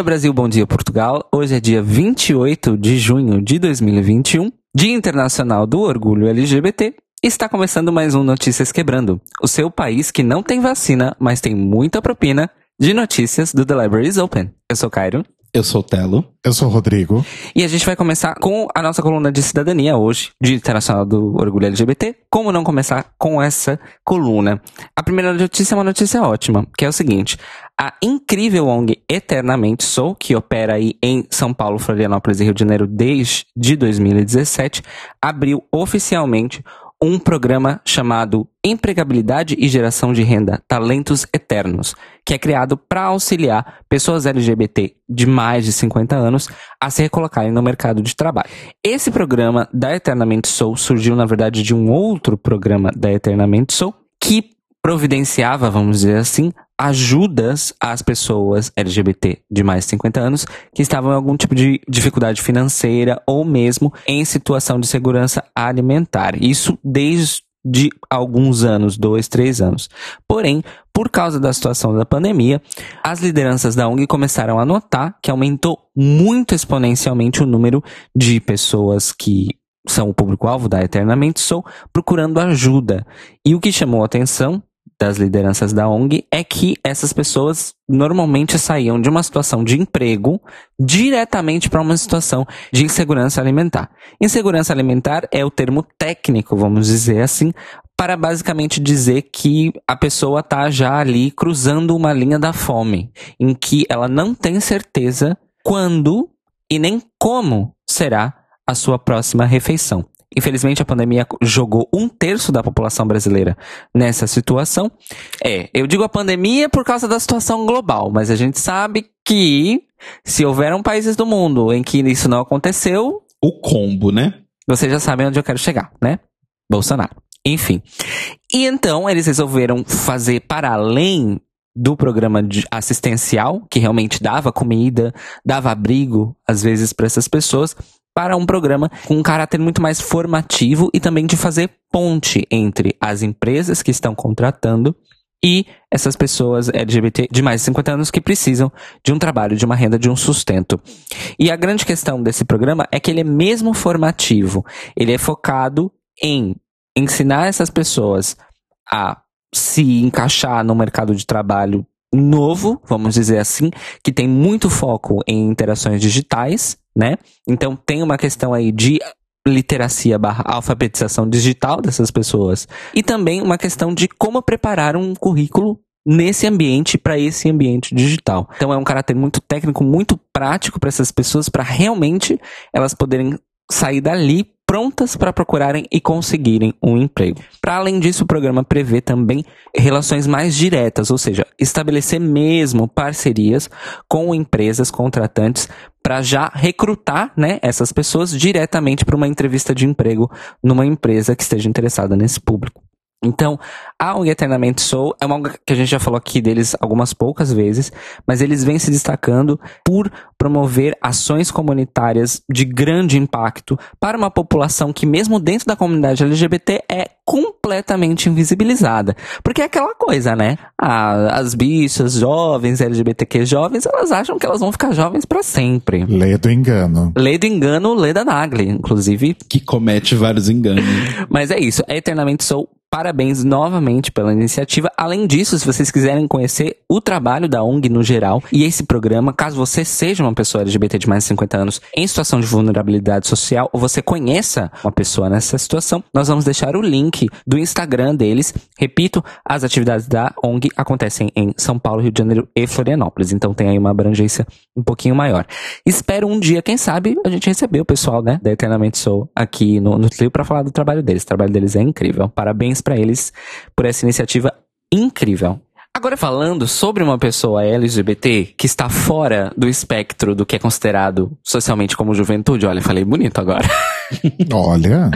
dia Brasil, bom dia Portugal. Hoje é dia 28 de junho de 2021, Dia Internacional do Orgulho LGBT. Está começando mais um Notícias Quebrando, o seu país que não tem vacina, mas tem muita propina de notícias do The Libraries Open. Eu sou Cairo. Eu sou o Telo. Eu sou o Rodrigo. E a gente vai começar com a nossa coluna de cidadania hoje, Dia Internacional do Orgulho LGBT. Como não começar com essa coluna? A primeira notícia é uma notícia ótima, que é o seguinte: a incrível ONG Eternamente Sou, que opera aí em São Paulo, Florianópolis e Rio de Janeiro desde 2017, abriu oficialmente um programa chamado Empregabilidade e Geração de Renda Talentos Eternos, que é criado para auxiliar pessoas LGBT de mais de 50 anos a se recolocarem no mercado de trabalho. Esse programa da Eternamente Sou surgiu, na verdade, de um outro programa da Eternamente Sou, que providenciava, vamos dizer assim, ajudas às pessoas LGBT de mais de 50 anos que estavam em algum tipo de dificuldade financeira ou mesmo em situação de segurança alimentar. Isso desde de alguns anos, dois, três anos. Porém, por causa da situação da pandemia, as lideranças da ONG começaram a notar que aumentou muito exponencialmente o número de pessoas que são o público-alvo da Eternamente Sou procurando ajuda. E o que chamou a atenção das lideranças da ONG é que essas pessoas normalmente saíam de uma situação de emprego diretamente para uma situação de insegurança alimentar. Insegurança alimentar é o termo técnico, vamos dizer assim, para basicamente dizer que a pessoa está já ali cruzando uma linha da fome, em que ela não tem certeza quando e nem como será a sua próxima refeição. Infelizmente, a pandemia jogou um terço da população brasileira nessa situação. É, eu digo a pandemia por causa da situação global, mas a gente sabe que se houveram países do mundo em que isso não aconteceu. O combo, né? Vocês já sabem onde eu quero chegar, né? Bolsonaro. Enfim. E então eles resolveram fazer para além do programa assistencial, que realmente dava comida, dava abrigo, às vezes, para essas pessoas, para um programa com um caráter muito mais formativo e também de fazer ponte entre as empresas que estão contratando e essas pessoas LGBT de mais de 50 anos que precisam de um trabalho, de uma renda, de um sustento. E a grande questão desse programa é que ele é mesmo formativo. Ele é focado em ensinar essas pessoas a se encaixar no mercado de trabalho novo, vamos dizer assim, que tem muito foco em interações digitais, né? Então tem uma questão aí de literacia barra alfabetização digital dessas pessoas e também uma questão de como preparar um currículo nesse ambiente para esse ambiente digital. Então é um caráter muito técnico, muito prático para essas pessoas para realmente elas poderem sair dali prontas para procurarem e conseguirem um emprego. Para além disso, o programa prevê também relações mais diretas, ou seja, estabelecer mesmo parcerias com empresas contratantes para já recrutar né, essas pessoas diretamente para uma entrevista de emprego numa empresa que esteja interessada nesse público. Então, a ONG Eternamente Sou é uma ONG que a gente já falou aqui deles algumas poucas vezes, mas eles vêm se destacando por promover ações comunitárias de grande impacto para uma população que, mesmo dentro da comunidade LGBT, é completamente invisibilizada. Porque é aquela coisa, né? Ah, as bichas jovens, LGBTQ jovens, elas acham que elas vão ficar jovens para sempre. Lê do engano. Lê do engano, lê da Nagli, inclusive. Que comete vários enganos. mas é isso, é Eternamente Sou Parabéns novamente pela iniciativa. Além disso, se vocês quiserem conhecer o trabalho da ONG no geral e esse programa, caso você seja uma pessoa LGBT de mais de 50 anos em situação de vulnerabilidade social ou você conheça uma pessoa nessa situação, nós vamos deixar o link do Instagram deles. Repito, as atividades da ONG acontecem em São Paulo, Rio de Janeiro e Florianópolis, então tem aí uma abrangência um pouquinho maior. Espero um dia, quem sabe, a gente receber o pessoal, né, da Eternamente Sou aqui no, no Trio para falar do trabalho deles. O trabalho deles é incrível. Parabéns parabéns para eles por essa iniciativa incrível. Agora falando sobre uma pessoa LGBT que está fora do espectro do que é considerado socialmente como juventude, olha, falei bonito agora. Olha.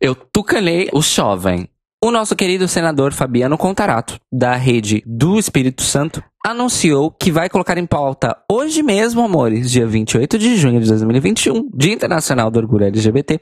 Eu tucanei o jovem. O nosso querido senador Fabiano Contarato, da rede do Espírito Santo, anunciou que vai colocar em pauta hoje mesmo, amores, dia 28 de junho de 2021, Dia Internacional do Orgulho LGBT,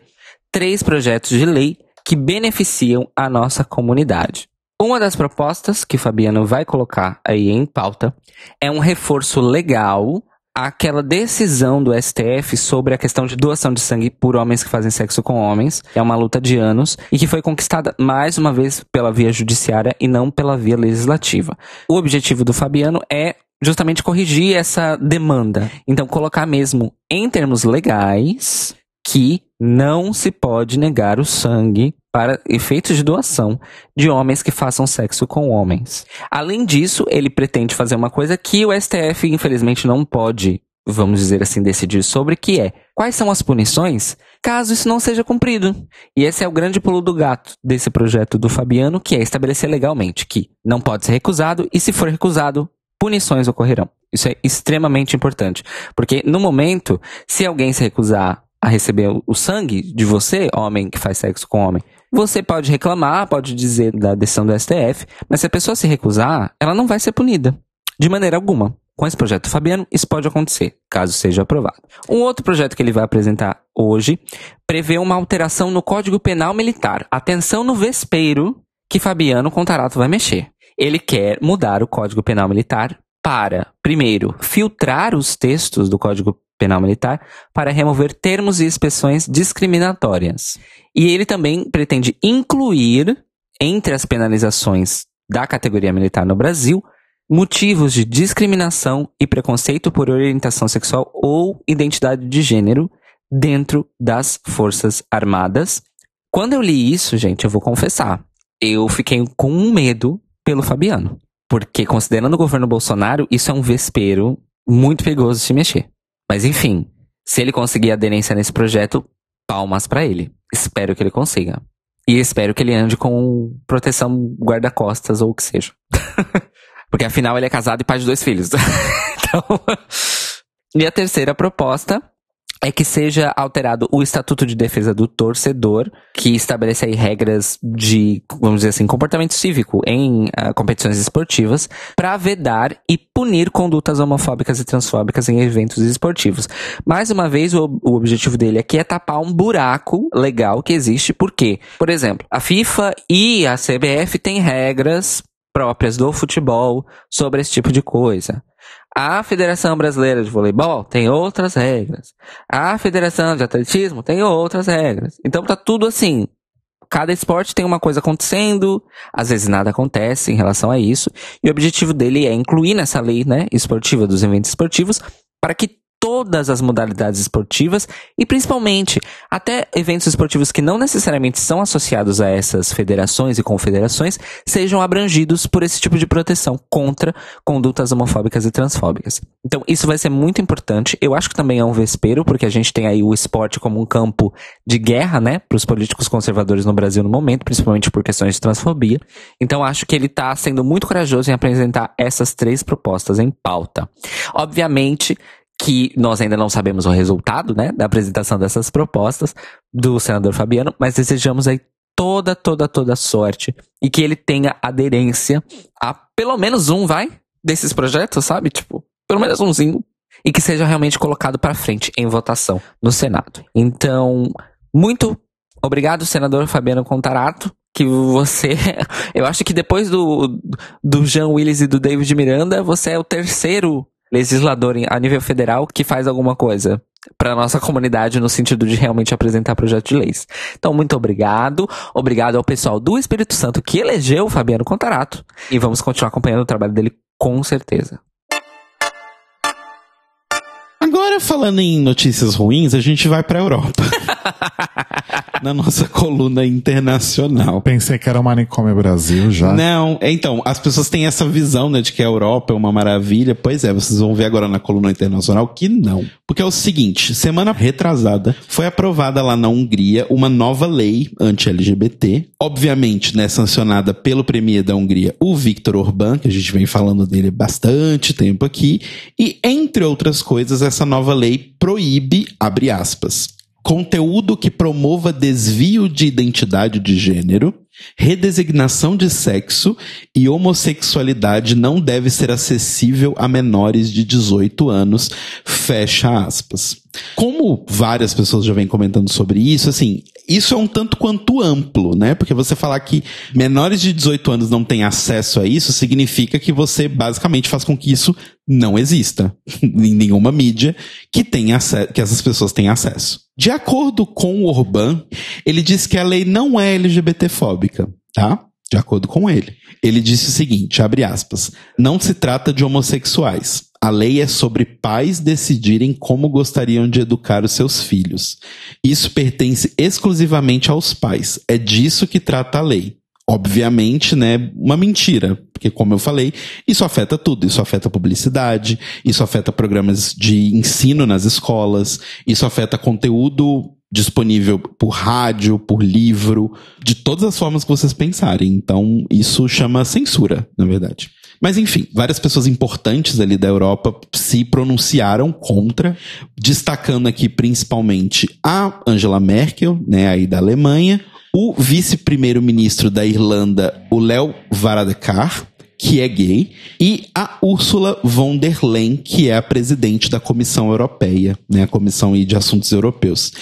três projetos de lei que beneficiam a nossa comunidade. Uma das propostas que Fabiano vai colocar aí em pauta é um reforço legal aquela decisão do STF sobre a questão de doação de sangue por homens que fazem sexo com homens. É uma luta de anos e que foi conquistada mais uma vez pela via judiciária e não pela via legislativa. O objetivo do Fabiano é justamente corrigir essa demanda. Então, colocar mesmo em termos legais que não se pode negar o sangue para efeitos de doação de homens que façam sexo com homens. Além disso, ele pretende fazer uma coisa que o STF, infelizmente, não pode, vamos dizer assim, decidir sobre, que é quais são as punições caso isso não seja cumprido. E esse é o grande pulo do gato desse projeto do Fabiano, que é estabelecer legalmente que não pode ser recusado e, se for recusado, punições ocorrerão. Isso é extremamente importante. Porque no momento, se alguém se recusar a receber o sangue de você, homem que faz sexo com homem, você pode reclamar, pode dizer da decisão do STF, mas se a pessoa se recusar, ela não vai ser punida. De maneira alguma. Com esse projeto Fabiano, isso pode acontecer, caso seja aprovado. Um outro projeto que ele vai apresentar hoje prevê uma alteração no Código Penal Militar. Atenção no vespeiro que Fabiano Contarato vai mexer. Ele quer mudar o Código Penal Militar para, primeiro, filtrar os textos do Código Penal Militar para remover termos e expressões discriminatórias. E ele também pretende incluir, entre as penalizações da categoria militar no Brasil, motivos de discriminação e preconceito por orientação sexual ou identidade de gênero dentro das Forças Armadas. Quando eu li isso, gente, eu vou confessar, eu fiquei com medo pelo Fabiano. Porque, considerando o governo Bolsonaro, isso é um vespeiro muito perigoso de se mexer. Mas, enfim, se ele conseguir aderência nesse projeto, palmas para ele. Espero que ele consiga. E espero que ele ande com proteção guarda-costas ou o que seja. Porque afinal ele é casado e pai de dois filhos. então... E a terceira proposta é que seja alterado o Estatuto de Defesa do Torcedor, que estabelece aí regras de, vamos dizer assim, comportamento cívico em uh, competições esportivas, para vedar e punir condutas homofóbicas e transfóbicas em eventos esportivos. Mais uma vez, o, o objetivo dele aqui é tapar um buraco legal que existe, porque, por exemplo, a FIFA e a CBF têm regras próprias do futebol sobre esse tipo de coisa. A Federação Brasileira de Voleibol tem outras regras. A Federação de Atletismo tem outras regras. Então tá tudo assim. Cada esporte tem uma coisa acontecendo, às vezes nada acontece em relação a isso. E o objetivo dele é incluir nessa lei, né, esportiva dos eventos esportivos, para que todas as modalidades esportivas e principalmente até eventos esportivos que não necessariamente são associados a essas federações e confederações sejam abrangidos por esse tipo de proteção contra condutas homofóbicas e transfóbicas. Então isso vai ser muito importante. Eu acho que também é um vespeiro, porque a gente tem aí o esporte como um campo de guerra, né, para os políticos conservadores no Brasil no momento, principalmente por questões de transfobia. Então acho que ele está sendo muito corajoso em apresentar essas três propostas em pauta. Obviamente, que nós ainda não sabemos o resultado, né, da apresentação dessas propostas do senador Fabiano, mas desejamos aí toda, toda, toda sorte e que ele tenha aderência a pelo menos um, vai, desses projetos, sabe? Tipo, pelo menos umzinho e que seja realmente colocado para frente em votação no Senado. Então, muito obrigado, senador Fabiano Contarato, que você, eu acho que depois do do Jean Willis e do David Miranda, você é o terceiro legislador a nível federal que faz alguma coisa para nossa comunidade no sentido de realmente apresentar projetos de leis. Então, muito obrigado. Obrigado ao pessoal do Espírito Santo que elegeu o Fabiano Contarato. E vamos continuar acompanhando o trabalho dele com certeza. Agora, falando em notícias ruins, a gente vai pra Europa. Na nossa coluna internacional. Pensei que era o Manicômio Brasil já. Não, é, então, as pessoas têm essa visão, né, de que a Europa é uma maravilha. Pois é, vocês vão ver agora na coluna internacional que não. Porque é o seguinte, semana retrasada foi aprovada lá na Hungria uma nova lei anti-LGBT. Obviamente, né, sancionada pelo premier da Hungria, o Viktor Orbán, que a gente vem falando dele bastante tempo aqui. E, entre outras coisas, essa nova lei proíbe, abre aspas, conteúdo que promova desvio de identidade de gênero, redesignação de sexo e homossexualidade não deve ser acessível a menores de 18 anos, fecha aspas. Como várias pessoas já vêm comentando sobre isso, assim, isso é um tanto quanto amplo, né? Porque você falar que menores de 18 anos não têm acesso a isso significa que você basicamente faz com que isso não exista em nenhuma mídia que tenha que essas pessoas tenham acesso. De acordo com o Orban, ele diz que a lei não é LGBTfóbica, tá? De acordo com ele. Ele disse o seguinte, abre aspas, não se trata de homossexuais. A lei é sobre pais decidirem como gostariam de educar os seus filhos. Isso pertence exclusivamente aos pais. É disso que trata a lei. Obviamente, né, uma mentira, porque como eu falei, isso afeta tudo, isso afeta publicidade, isso afeta programas de ensino nas escolas, isso afeta conteúdo disponível por rádio, por livro, de todas as formas que vocês pensarem. Então, isso chama censura, na verdade. Mas enfim, várias pessoas importantes ali da Europa se pronunciaram contra, destacando aqui principalmente a Angela Merkel, né, aí da Alemanha, o vice-primeiro-ministro da Irlanda, o Léo Varadkar, que é gay, e a Ursula von der Leyen, que é a presidente da Comissão Europeia, né, a Comissão de Assuntos Europeus.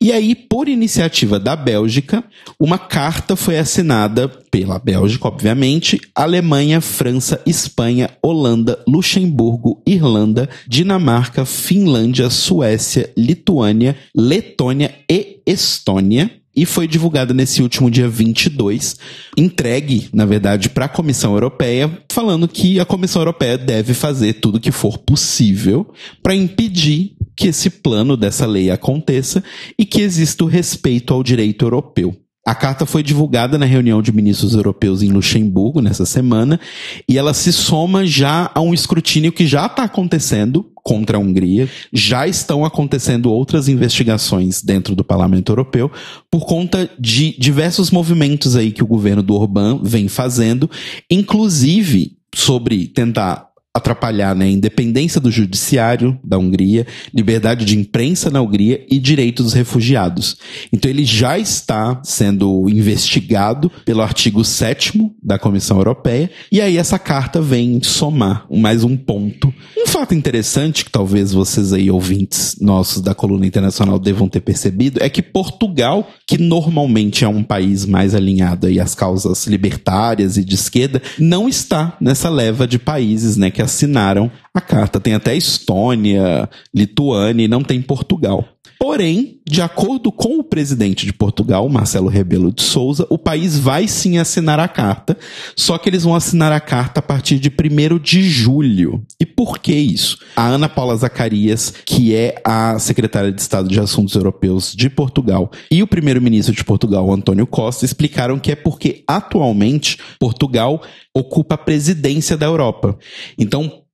E aí, por iniciativa da Bélgica, uma carta foi assinada pela Bélgica, obviamente, Alemanha, França, Espanha, Holanda, Luxemburgo, Irlanda, Dinamarca, Finlândia, Suécia, Lituânia, Letônia e Estônia e foi divulgada nesse último dia 22, entregue, na verdade, para a Comissão Europeia, falando que a Comissão Europeia deve fazer tudo o que for possível para impedir que esse plano dessa lei aconteça e que exista o respeito ao direito europeu. A carta foi divulgada na reunião de ministros europeus em Luxemburgo nessa semana e ela se soma já a um escrutínio que já está acontecendo contra a Hungria. Já estão acontecendo outras investigações dentro do Parlamento Europeu por conta de diversos movimentos aí que o governo do Orbán vem fazendo, inclusive sobre tentar atrapalhar né, independência do judiciário da Hungria, liberdade de imprensa na Hungria e direitos dos refugiados. Então ele já está sendo investigado pelo artigo 7 da Comissão Europeia, e aí essa carta vem somar mais um ponto. Um fato interessante que talvez vocês aí ouvintes nossos da coluna internacional devam ter percebido é que Portugal, que normalmente é um país mais alinhado aí às causas libertárias e de esquerda, não está nessa leva de países, né, que assinaram a carta. Tem até Estônia, Lituânia e não tem Portugal. Porém, de acordo com o presidente de Portugal, Marcelo Rebelo de Souza, o país vai sim assinar a carta, só que eles vão assinar a carta a partir de 1 de julho. E por que isso? A Ana Paula Zacarias, que é a secretária de Estado de Assuntos Europeus de Portugal, e o primeiro-ministro de Portugal, Antônio Costa, explicaram que é porque atualmente Portugal ocupa a presidência da Europa. Então,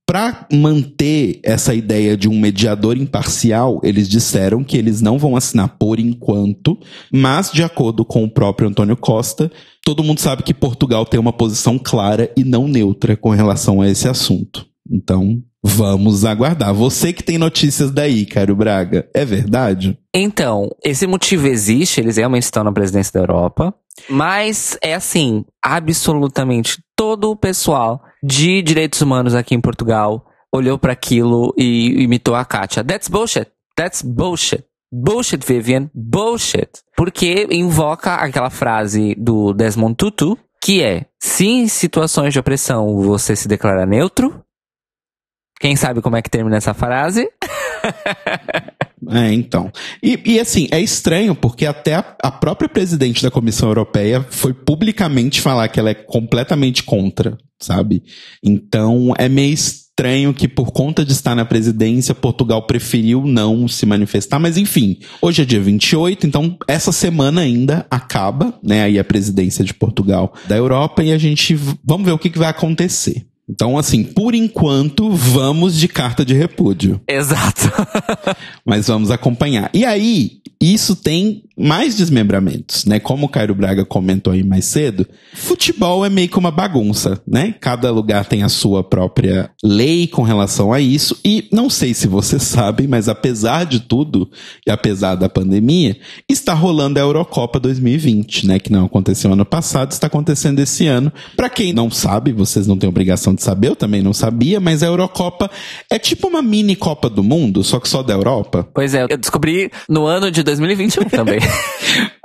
para manter essa ideia de um mediador imparcial, eles disseram que eles não vão assinar por enquanto, mas de acordo com o próprio Antônio Costa, todo mundo sabe que Portugal tem uma posição clara e não neutra com relação a esse assunto. Então, vamos aguardar. Você que tem notícias daí, Caro Braga, é verdade? Então, esse motivo existe, eles realmente estão na presidência da Europa, mas é assim, absolutamente todo o pessoal de direitos humanos aqui em Portugal olhou para aquilo e imitou a Kátia. That's bullshit. That's bullshit. Bullshit, Vivian. Bullshit. Porque invoca aquela frase do Desmond Tutu, que é: se em situações de opressão você se declara neutro. Quem sabe como é que termina essa frase? É, então. E, e, assim, é estranho porque até a, a, própria presidente da Comissão Europeia foi publicamente falar que ela é completamente contra, sabe? Então é meio estranho que por conta de estar na presidência, Portugal preferiu não se manifestar, mas enfim, hoje é dia 28, então essa semana ainda acaba, né, aí a presidência de Portugal da Europa e a gente vamos ver o que, que vai acontecer. Então, assim, por enquanto, vamos de carta de repúdio. Exato. Mas vamos acompanhar. E aí, isso tem mais desmembramentos, né? Como o Cairo Braga comentou aí mais cedo, futebol é meio que uma bagunça, né? Cada lugar tem a sua própria lei com relação a isso. E não sei se vocês sabem, mas apesar de tudo, e apesar da pandemia, está rolando a Eurocopa 2020, né? Que não aconteceu ano passado, está acontecendo esse ano. Para quem não sabe, vocês não têm obrigação importante saber, eu também não sabia, mas a Eurocopa é tipo uma mini Copa do Mundo, só que só da Europa. Pois é, eu descobri no ano de 2021 também.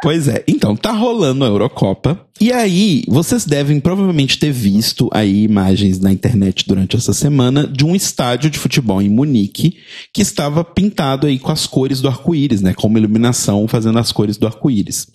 Pois é, então tá rolando a Eurocopa. E aí, vocês devem provavelmente ter visto aí imagens na internet durante essa semana de um estádio de futebol em Munique que estava pintado aí com as cores do arco-íris, né? Com uma iluminação fazendo as cores do arco-íris.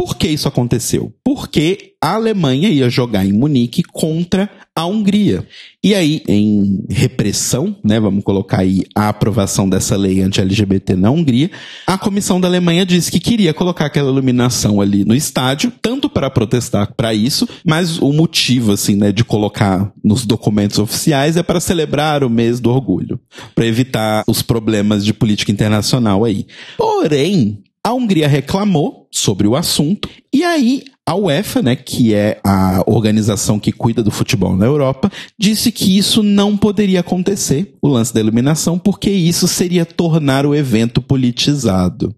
Por que isso aconteceu? Porque a Alemanha ia jogar em Munique contra a Hungria. E aí, em repressão, né, vamos colocar aí a aprovação dessa lei anti-LGBT na Hungria, a comissão da Alemanha disse que queria colocar aquela iluminação ali no estádio, tanto para protestar para isso, mas o motivo, assim, né, de colocar nos documentos oficiais é para celebrar o mês do orgulho, para evitar os problemas de política internacional aí. Porém, a Hungria reclamou sobre o assunto e aí a UEFA, né, que é a organização que cuida do futebol na Europa, disse que isso não poderia acontecer, o lance da iluminação, porque isso seria tornar o evento politizado.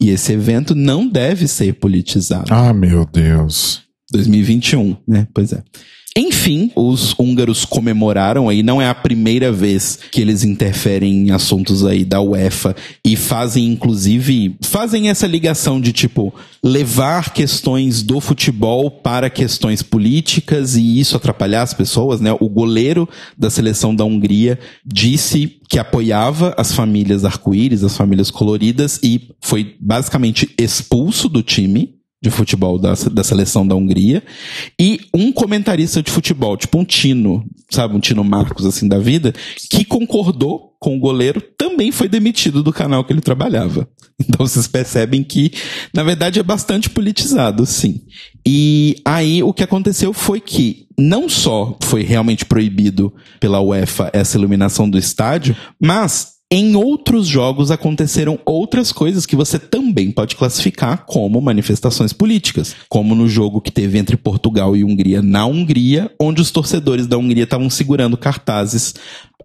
E esse evento não deve ser politizado. Ah, meu Deus. 2021, né? Pois é. Enfim, os húngaros comemoraram aí, não é a primeira vez que eles interferem em assuntos aí da UEFA e fazem, inclusive, fazem essa ligação de tipo, levar questões do futebol para questões políticas e isso atrapalhar as pessoas, né? O goleiro da seleção da Hungria disse que apoiava as famílias arco-íris, as famílias coloridas e foi basicamente expulso do time de futebol da, da seleção da Hungria, e um comentarista de futebol, tipo um Tino, sabe, um Tino Marcos assim da vida, que concordou com o goleiro, também foi demitido do canal que ele trabalhava. Então vocês percebem que, na verdade, é bastante politizado, sim. E aí o que aconteceu foi que não só foi realmente proibido pela UEFA essa iluminação do estádio, mas em outros jogos aconteceram outras coisas que você também pode classificar como manifestações políticas, como no jogo que teve entre Portugal e Hungria na Hungria, onde os torcedores da Hungria estavam segurando cartazes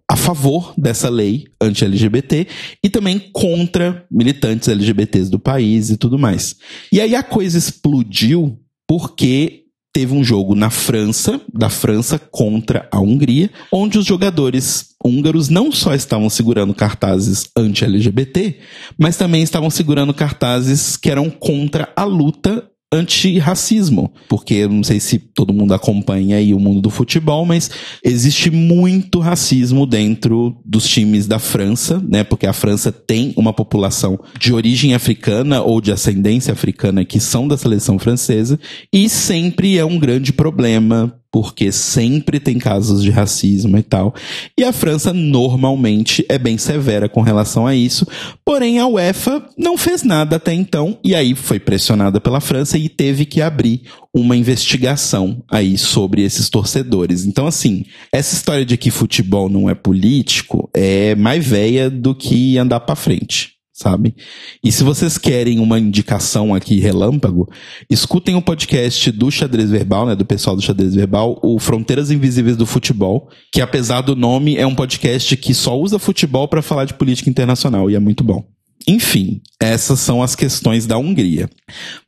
a favor dessa lei anti-LGBT e também contra militantes LGBTs do país e tudo mais. E aí a coisa explodiu porque teve um jogo na França, da França contra a Hungria, onde os jogadores húngaros não só estavam segurando cartazes anti-LGBT, mas também estavam segurando cartazes que eram contra a luta antirracismo, porque não sei se todo mundo acompanha aí o mundo do futebol, mas existe muito racismo dentro dos times da França, né? Porque a França tem uma população de origem africana ou de ascendência africana que são da seleção francesa e sempre é um grande problema porque sempre tem casos de racismo e tal. E a França normalmente é bem severa com relação a isso, porém a UEFA não fez nada até então e aí foi pressionada pela França e teve que abrir uma investigação aí sobre esses torcedores. Então assim, essa história de que futebol não é político é mais velha do que andar para frente sabe? E se vocês querem uma indicação aqui relâmpago, escutem o podcast do Xadrez Verbal, né, do pessoal do Xadrez Verbal, o Fronteiras Invisíveis do Futebol, que apesar do nome é um podcast que só usa futebol para falar de política internacional e é muito bom. Enfim, essas são as questões da Hungria.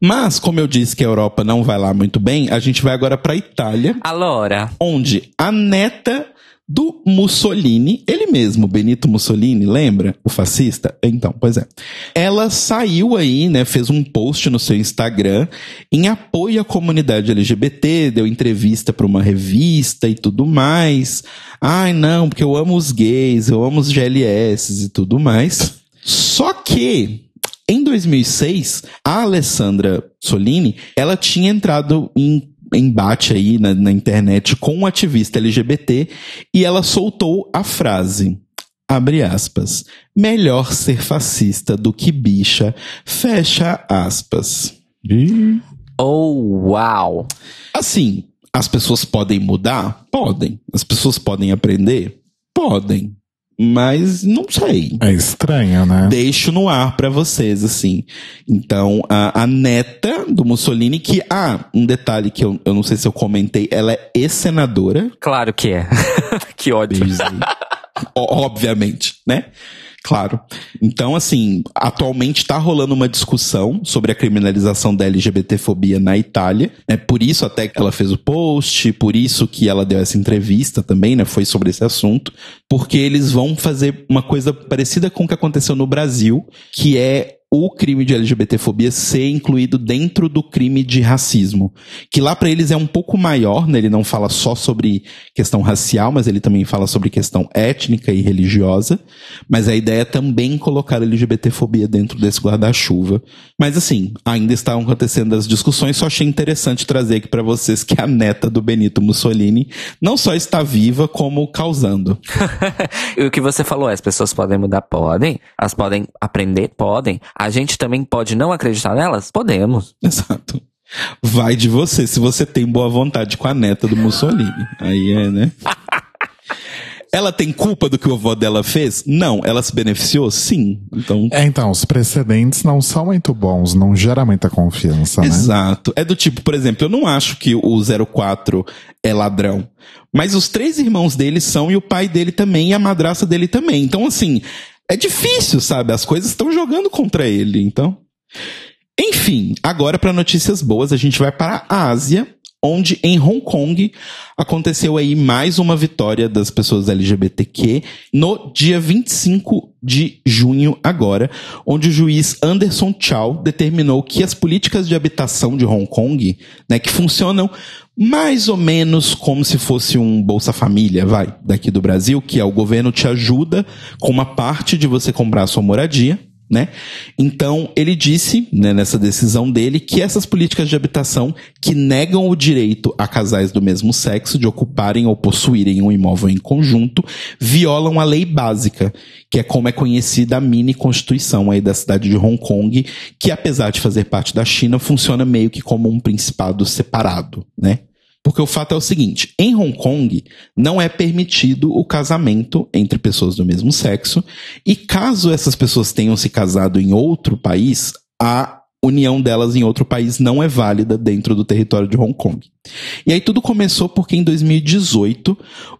Mas, como eu disse que a Europa não vai lá muito bem, a gente vai agora para a Itália. Alora. Onde a neta do Mussolini, ele mesmo, Benito Mussolini, lembra? O fascista? Então, pois é. Ela saiu aí, né, fez um post no seu Instagram em apoio à comunidade LGBT, deu entrevista para uma revista e tudo mais. Ai, não, porque eu amo os gays, eu amo os GLS e tudo mais. Só que em 2006, a Alessandra Solini, ela tinha entrado em embate aí na, na internet com um ativista LGBT e ela soltou a frase abre aspas, melhor ser fascista do que bicha, fecha aspas. Oh, uau! Assim, as pessoas podem mudar? Podem. As pessoas podem aprender? Podem. Mas não sei. É estranho, né? Deixo no ar para vocês, assim. Então, a, a neta do Mussolini, que, ah, um detalhe que eu, eu não sei se eu comentei, ela é ex-senadora. Claro que é. que ódio. Obviamente, né? Claro. Então, assim, atualmente está rolando uma discussão sobre a criminalização da LGBTfobia na Itália. É por isso até que ela fez o post, por isso que ela deu essa entrevista também, né? Foi sobre esse assunto. Porque eles vão fazer uma coisa parecida com o que aconteceu no Brasil, que é o crime de LGBTfobia ser incluído dentro do crime de racismo, que lá para eles é um pouco maior, né? Ele não fala só sobre questão racial, mas ele também fala sobre questão étnica e religiosa, mas a ideia é também colocar a LGBTfobia dentro desse guarda-chuva. Mas assim, ainda estão acontecendo as discussões, só achei interessante trazer aqui para vocês que a neta do Benito Mussolini não só está viva, como causando. e o que você falou, as pessoas podem mudar, podem, elas podem aprender, podem, gente também pode não acreditar nelas? Podemos. Exato. Vai de você, se você tem boa vontade com a neta do Mussolini. Aí é, né? Ela tem culpa do que o avô dela fez? Não. Ela se beneficiou? Sim. Então. É, então, os precedentes não são muito bons, não gera muita confiança, né? Exato. É do tipo, por exemplo, eu não acho que o 04 é ladrão. Mas os três irmãos dele são, e o pai dele também, e a madraça dele também. Então, assim, é difícil, sabe? As coisas estão jogando contra ele, então. Enfim, agora para notícias boas, a gente vai para a Ásia, onde em Hong Kong aconteceu aí mais uma vitória das pessoas LGBTQ no dia 25 de junho agora, onde o juiz Anderson Chow determinou que as políticas de habitação de Hong Kong, né, que funcionam mais ou menos como se fosse um Bolsa Família, vai, daqui do Brasil, que é o governo te ajuda com uma parte de você comprar a sua moradia, né? Então, ele disse, né, nessa decisão dele, que essas políticas de habitação que negam o direito a casais do mesmo sexo de ocuparem ou possuírem um imóvel em conjunto violam a lei básica, que é como é conhecida a mini constituição aí da cidade de Hong Kong, que apesar de fazer parte da China, funciona meio que como um principado separado, né? Porque o fato é o seguinte: em Hong Kong não é permitido o casamento entre pessoas do mesmo sexo, e caso essas pessoas tenham se casado em outro país, a união delas em outro país não é válida dentro do território de Hong Kong. E aí tudo começou porque em 2018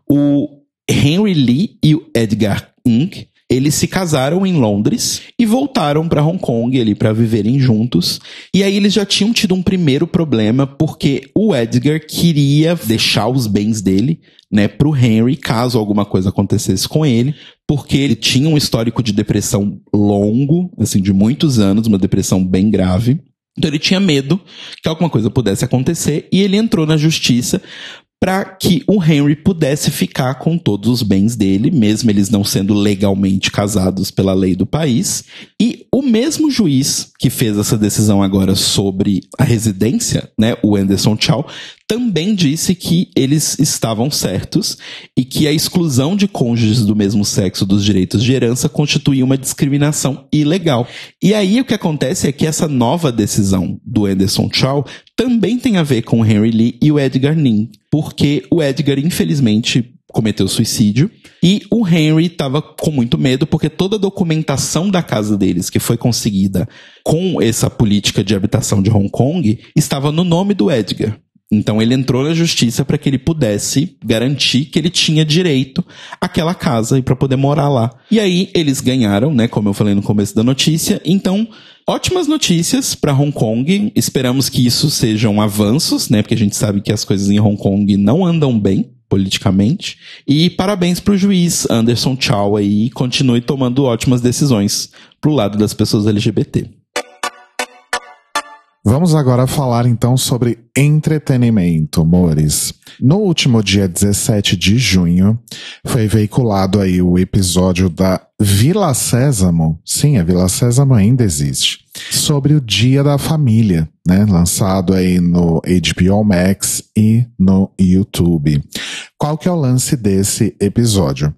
o Henry Lee e o Edgar Ng eles se casaram em Londres e voltaram para Hong Kong ali para viverem juntos. E aí eles já tinham tido um primeiro problema porque o Edgar queria deixar os bens dele, né, pro Henry caso alguma coisa acontecesse com ele, porque ele tinha um histórico de depressão longo, assim, de muitos anos, uma depressão bem grave. Então ele tinha medo que alguma coisa pudesse acontecer e ele entrou na justiça para que o Henry pudesse ficar com todos os bens dele, mesmo eles não sendo legalmente casados pela lei do país. E o mesmo juiz que fez essa decisão agora sobre a residência, né, o Anderson Chow, também disse que eles estavam certos e que a exclusão de cônjuges do mesmo sexo dos direitos de herança constituía uma discriminação ilegal. E aí o que acontece é que essa nova decisão do Anderson Chow também tem a ver com o Henry Lee e o Edgar Nin, porque o Edgar, infelizmente, cometeu suicídio e o Henry estava com muito medo porque toda a documentação da casa deles que foi conseguida com essa política de habitação de Hong Kong estava no nome do Edgar. Então ele entrou na justiça para que ele pudesse garantir que ele tinha direito àquela casa e para poder morar lá. E aí eles ganharam, né, como eu falei no começo da notícia. Então, ótimas notícias para Hong Kong. Esperamos que isso sejam avanços, né, porque a gente sabe que as coisas em Hong Kong não andam bem politicamente. E parabéns pro juiz Anderson Chow aí, continue tomando ótimas decisões pro lado das pessoas LGBT. Vamos agora falar então sobre entretenimento, amores. No último dia 17 de junho, foi veiculado aí o episódio da Vila Sésamo. Sim, a Vila Sésamo ainda existe. Sobre o Dia da Família, né? Lançado aí no HBO Max e no YouTube. Qual que é o lance desse episódio?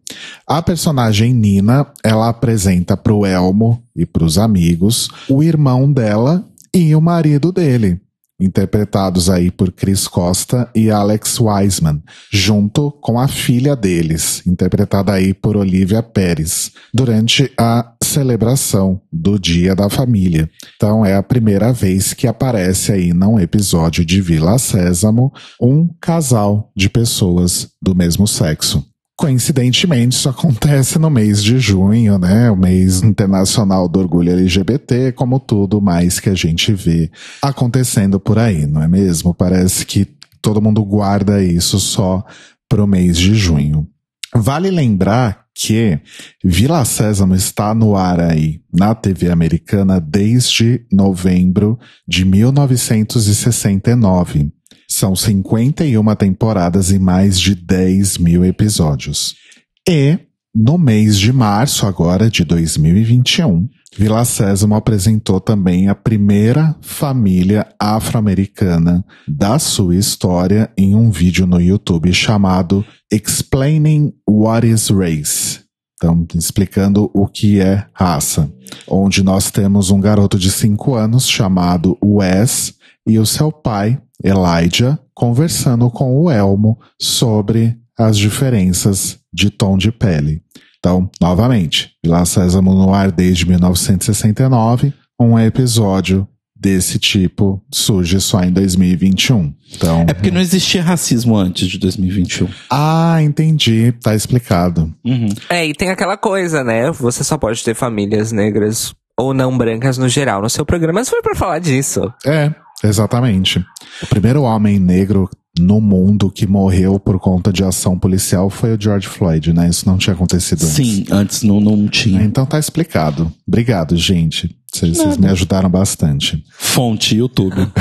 A personagem Nina, ela apresenta pro Elmo e pros amigos o irmão dela e o marido dele, interpretados aí por Chris Costa e Alex Wiseman, junto com a filha deles, interpretada aí por Olivia Pérez, durante a celebração do Dia da Família. Então é a primeira vez que aparece aí num episódio de Vila Sésamo um casal de pessoas do mesmo sexo. Coincidentemente, isso acontece no mês de junho, né? O mês internacional do orgulho LGBT, como tudo mais que a gente vê acontecendo por aí, não é mesmo? Parece que todo mundo guarda isso só pro mês de junho. Vale lembrar que Vila Sésamo está no ar aí na TV americana desde novembro de 1969. São 51 temporadas e mais de 10 mil episódios. E, no mês de março agora de 2021, Vila Sésamo apresentou também a primeira família afro-americana da sua história em um vídeo no YouTube chamado Explaining What is Race. Então, explicando o que é raça. Onde nós temos um garoto de 5 anos chamado Wes e o seu pai, Elijah, conversando com o Elmo sobre as diferenças de tom de pele. Então, novamente, Vila Sésamo no ar desde 1969, um episódio desse tipo surge só em 2021. Então, É porque não existia racismo antes de 2021. ah, entendi, tá explicado. Uhum. É, e tem aquela coisa, né? Você só pode ter famílias negras ou não brancas no geral no seu programa, mas foi pra falar disso. É, exatamente. O primeiro homem negro no mundo que morreu por conta de ação policial foi o George Floyd, né? Isso não tinha acontecido antes. Sim, antes não, não tinha. Então tá explicado. Obrigado, gente. Vocês, vocês me ajudaram bastante. Fonte YouTube.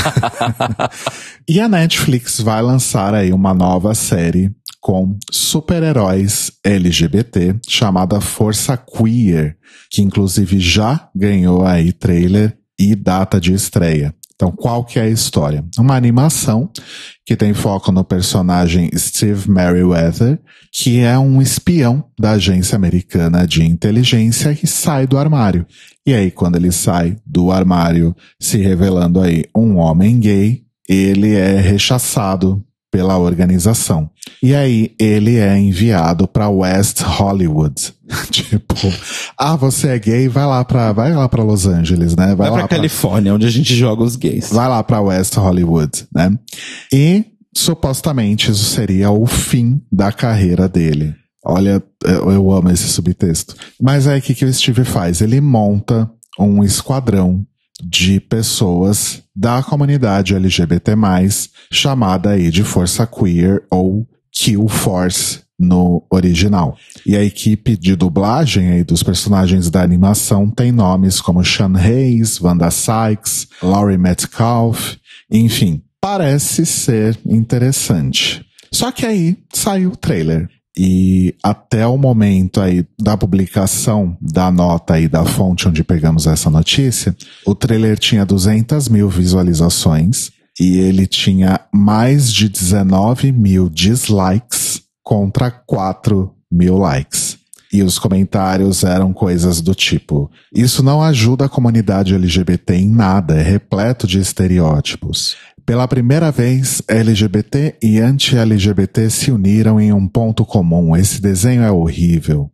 E a Netflix vai lançar aí uma nova série com super-heróis LGBT chamada Força Queer, que inclusive já ganhou aí trailer e data de estreia. Então, qual que é a história? Uma animação que tem foco no personagem Steve Merriweather, que é um espião da agência americana de inteligência que sai do armário. E aí, quando ele sai do armário, se revelando aí um homem gay, ele é rechaçado pela organização. E aí ele é enviado para West Hollywood. tipo, ah, você é gay, vai lá para vai lá para Los Angeles, né? Vai lá pra Califórnia, onde a gente joga os gays. vai lá para West Hollywood, né? E supostamente isso seria o fim da carreira dele. Olha, eu, eu amo esse subtexto. Mas aí o que, que o Steve faz? Ele monta um esquadrão de pessoas da comunidade LGBT+, chamada aí de Força Queer ou Kill Force no original. E a equipe de dublagem aí dos personagens da animação tem nomes como Sean Hayes, Wanda Sykes, Laurie Metcalf, enfim, parece ser interessante. Só que aí saiu o trailer. E até o momento aí da publicação da nota aí da fonte onde pegamos essa notícia, o trailer tinha 200 mil visualizações e ele tinha mais de 19 mil dislikes contra 4 mil likes. E os comentários eram coisas do tipo: Isso não ajuda a comunidade LGBT em nada, é repleto de estereótipos. Pela primeira vez, LGBT e anti-LGBT se uniram em um ponto comum. Esse desenho é horrível.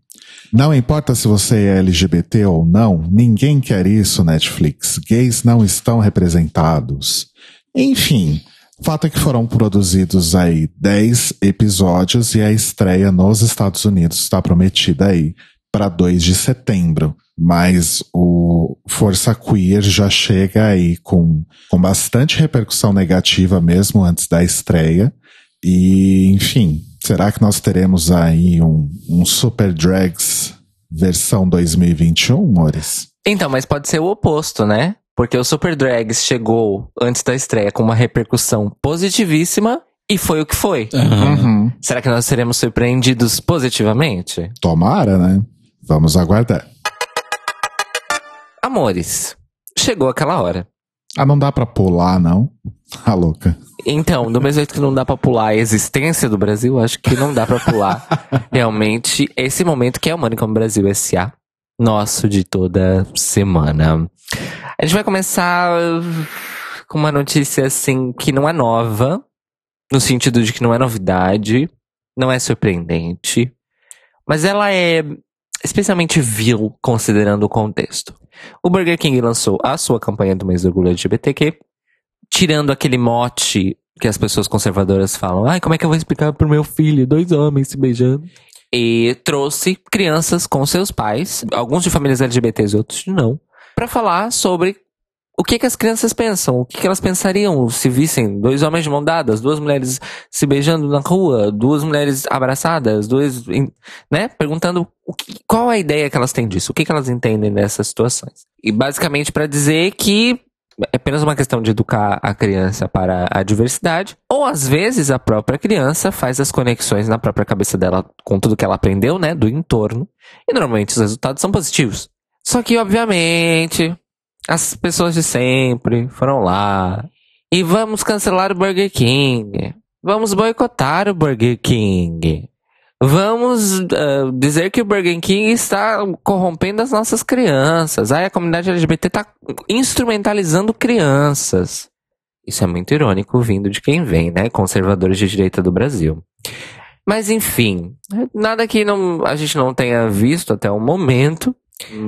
Não importa se você é LGBT ou não, ninguém quer isso, Netflix. Gays não estão representados. Enfim, fato é que foram produzidos aí 10 episódios e a estreia nos Estados Unidos está prometida aí para 2 de setembro. Mas o Força Queer já chega aí com, com bastante repercussão negativa mesmo antes da estreia. E, enfim, será que nós teremos aí um, um Super Drags versão 2021, Mores? Então, mas pode ser o oposto, né? Porque o Super Drags chegou antes da estreia com uma repercussão positivíssima e foi o que foi. Uhum. Será que nós seremos surpreendidos positivamente? Tomara, né? Vamos aguardar. Amores, chegou aquela hora. Ah, não dá pra pular, não? Ah, louca. Então, do mesmo jeito que não dá pra pular a existência do Brasil, acho que não dá pra pular realmente esse momento que é o Manicom Brasil S.A. Nosso de toda semana. A gente vai começar com uma notícia assim que não é nova, no sentido de que não é novidade, não é surpreendente, mas ela é especialmente vil considerando o contexto. O Burger King lançou a sua campanha do mês do orgulho LGBTQ, tirando aquele mote que as pessoas conservadoras falam, ai, como é que eu vou explicar pro meu filho, dois homens se beijando? e trouxe crianças com seus pais, alguns de famílias LGBTs e outros não, para falar sobre o que, que as crianças pensam, o que, que elas pensariam se vissem dois homens de mão dadas, duas mulheres se beijando na rua, duas mulheres abraçadas, duas, né? Perguntando que, qual a ideia que elas têm disso, o que, que elas entendem dessas situações. E basicamente para dizer que é apenas uma questão de educar a criança para a diversidade, ou às vezes a própria criança faz as conexões na própria cabeça dela com tudo que ela aprendeu, né, do entorno, e normalmente os resultados são positivos. Só que, obviamente, as pessoas de sempre foram lá. E vamos cancelar o Burger King. Vamos boicotar o Burger King. Vamos uh, dizer que o Burger King está corrompendo as nossas crianças. Aí a comunidade LGBT está instrumentalizando crianças. Isso é muito irônico vindo de quem vem, né? Conservadores de direita do Brasil. Mas enfim, nada que não, a gente não tenha visto até o momento.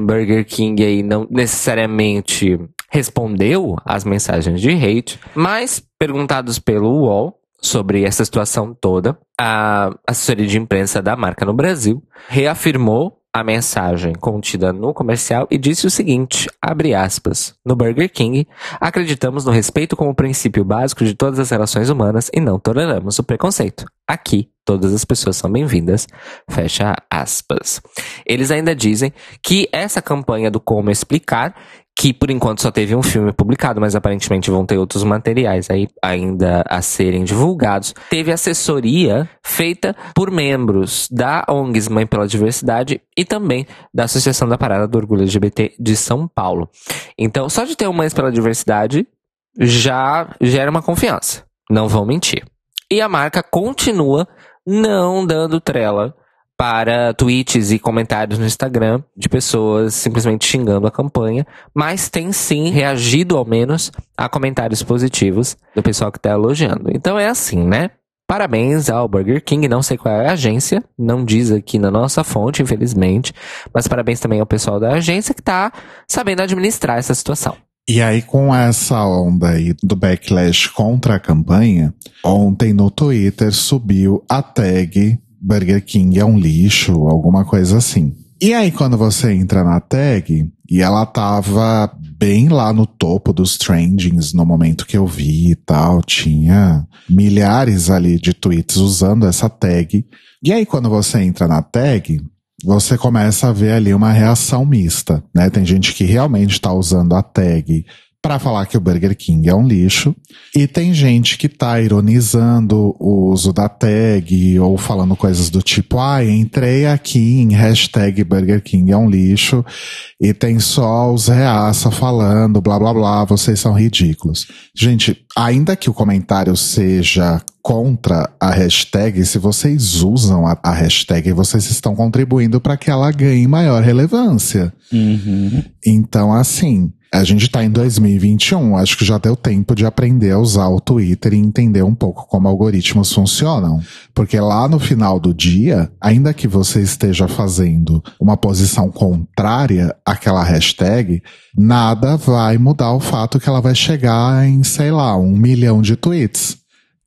Burger King aí não necessariamente respondeu às mensagens de hate, mas perguntados pelo UOL sobre essa situação toda, a assessoria de imprensa da marca no Brasil reafirmou a mensagem contida no comercial e disse o seguinte, abre aspas, no Burger King, acreditamos no respeito como princípio básico de todas as relações humanas e não toleramos o preconceito. Aqui, todas as pessoas são bem-vindas, fecha aspas. Eles ainda dizem que essa campanha do Como Explicar que por enquanto só teve um filme publicado, mas aparentemente vão ter outros materiais aí ainda a serem divulgados. Teve assessoria feita por membros da ONGs Mãe pela Diversidade e também da Associação da Parada do Orgulho LGBT de São Paulo. Então, só de ter o Mães pela Diversidade já gera uma confiança. Não vão mentir. E a marca continua não dando trela para tweets e comentários no Instagram de pessoas simplesmente xingando a campanha, mas tem sim reagido ao menos a comentários positivos do pessoal que está elogiando. Então é assim, né? Parabéns ao Burger King, não sei qual é a agência, não diz aqui na nossa fonte, infelizmente, mas parabéns também ao pessoal da agência que está sabendo administrar essa situação. E aí, com essa onda aí do backlash contra a campanha, ontem no Twitter subiu a tag Burger King é um lixo, alguma coisa assim. E aí, quando você entra na tag, e ela tava bem lá no topo dos trendings no momento que eu vi e tal, tinha milhares ali de tweets usando essa tag. E aí, quando você entra na tag, você começa a ver ali uma reação mista, né? Tem gente que realmente está usando a tag para falar que o Burger King é um lixo. E tem gente que tá ironizando o uso da tag ou falando coisas do tipo, ah, entrei aqui em hashtag Burger King é um lixo e tem só os reaça falando, blá blá blá, vocês são ridículos. Gente, ainda que o comentário seja contra a hashtag, se vocês usam a, a hashtag, vocês estão contribuindo para que ela ganhe maior relevância. Uhum. Então, assim, a gente tá em 2021, acho que já deu tempo de aprender a usar o Twitter e entender um pouco como algoritmos funcionam. Porque lá no final do dia, ainda que você esteja fazendo uma posição contrária àquela hashtag, nada vai mudar o fato que ela vai chegar em, sei lá, um milhão de tweets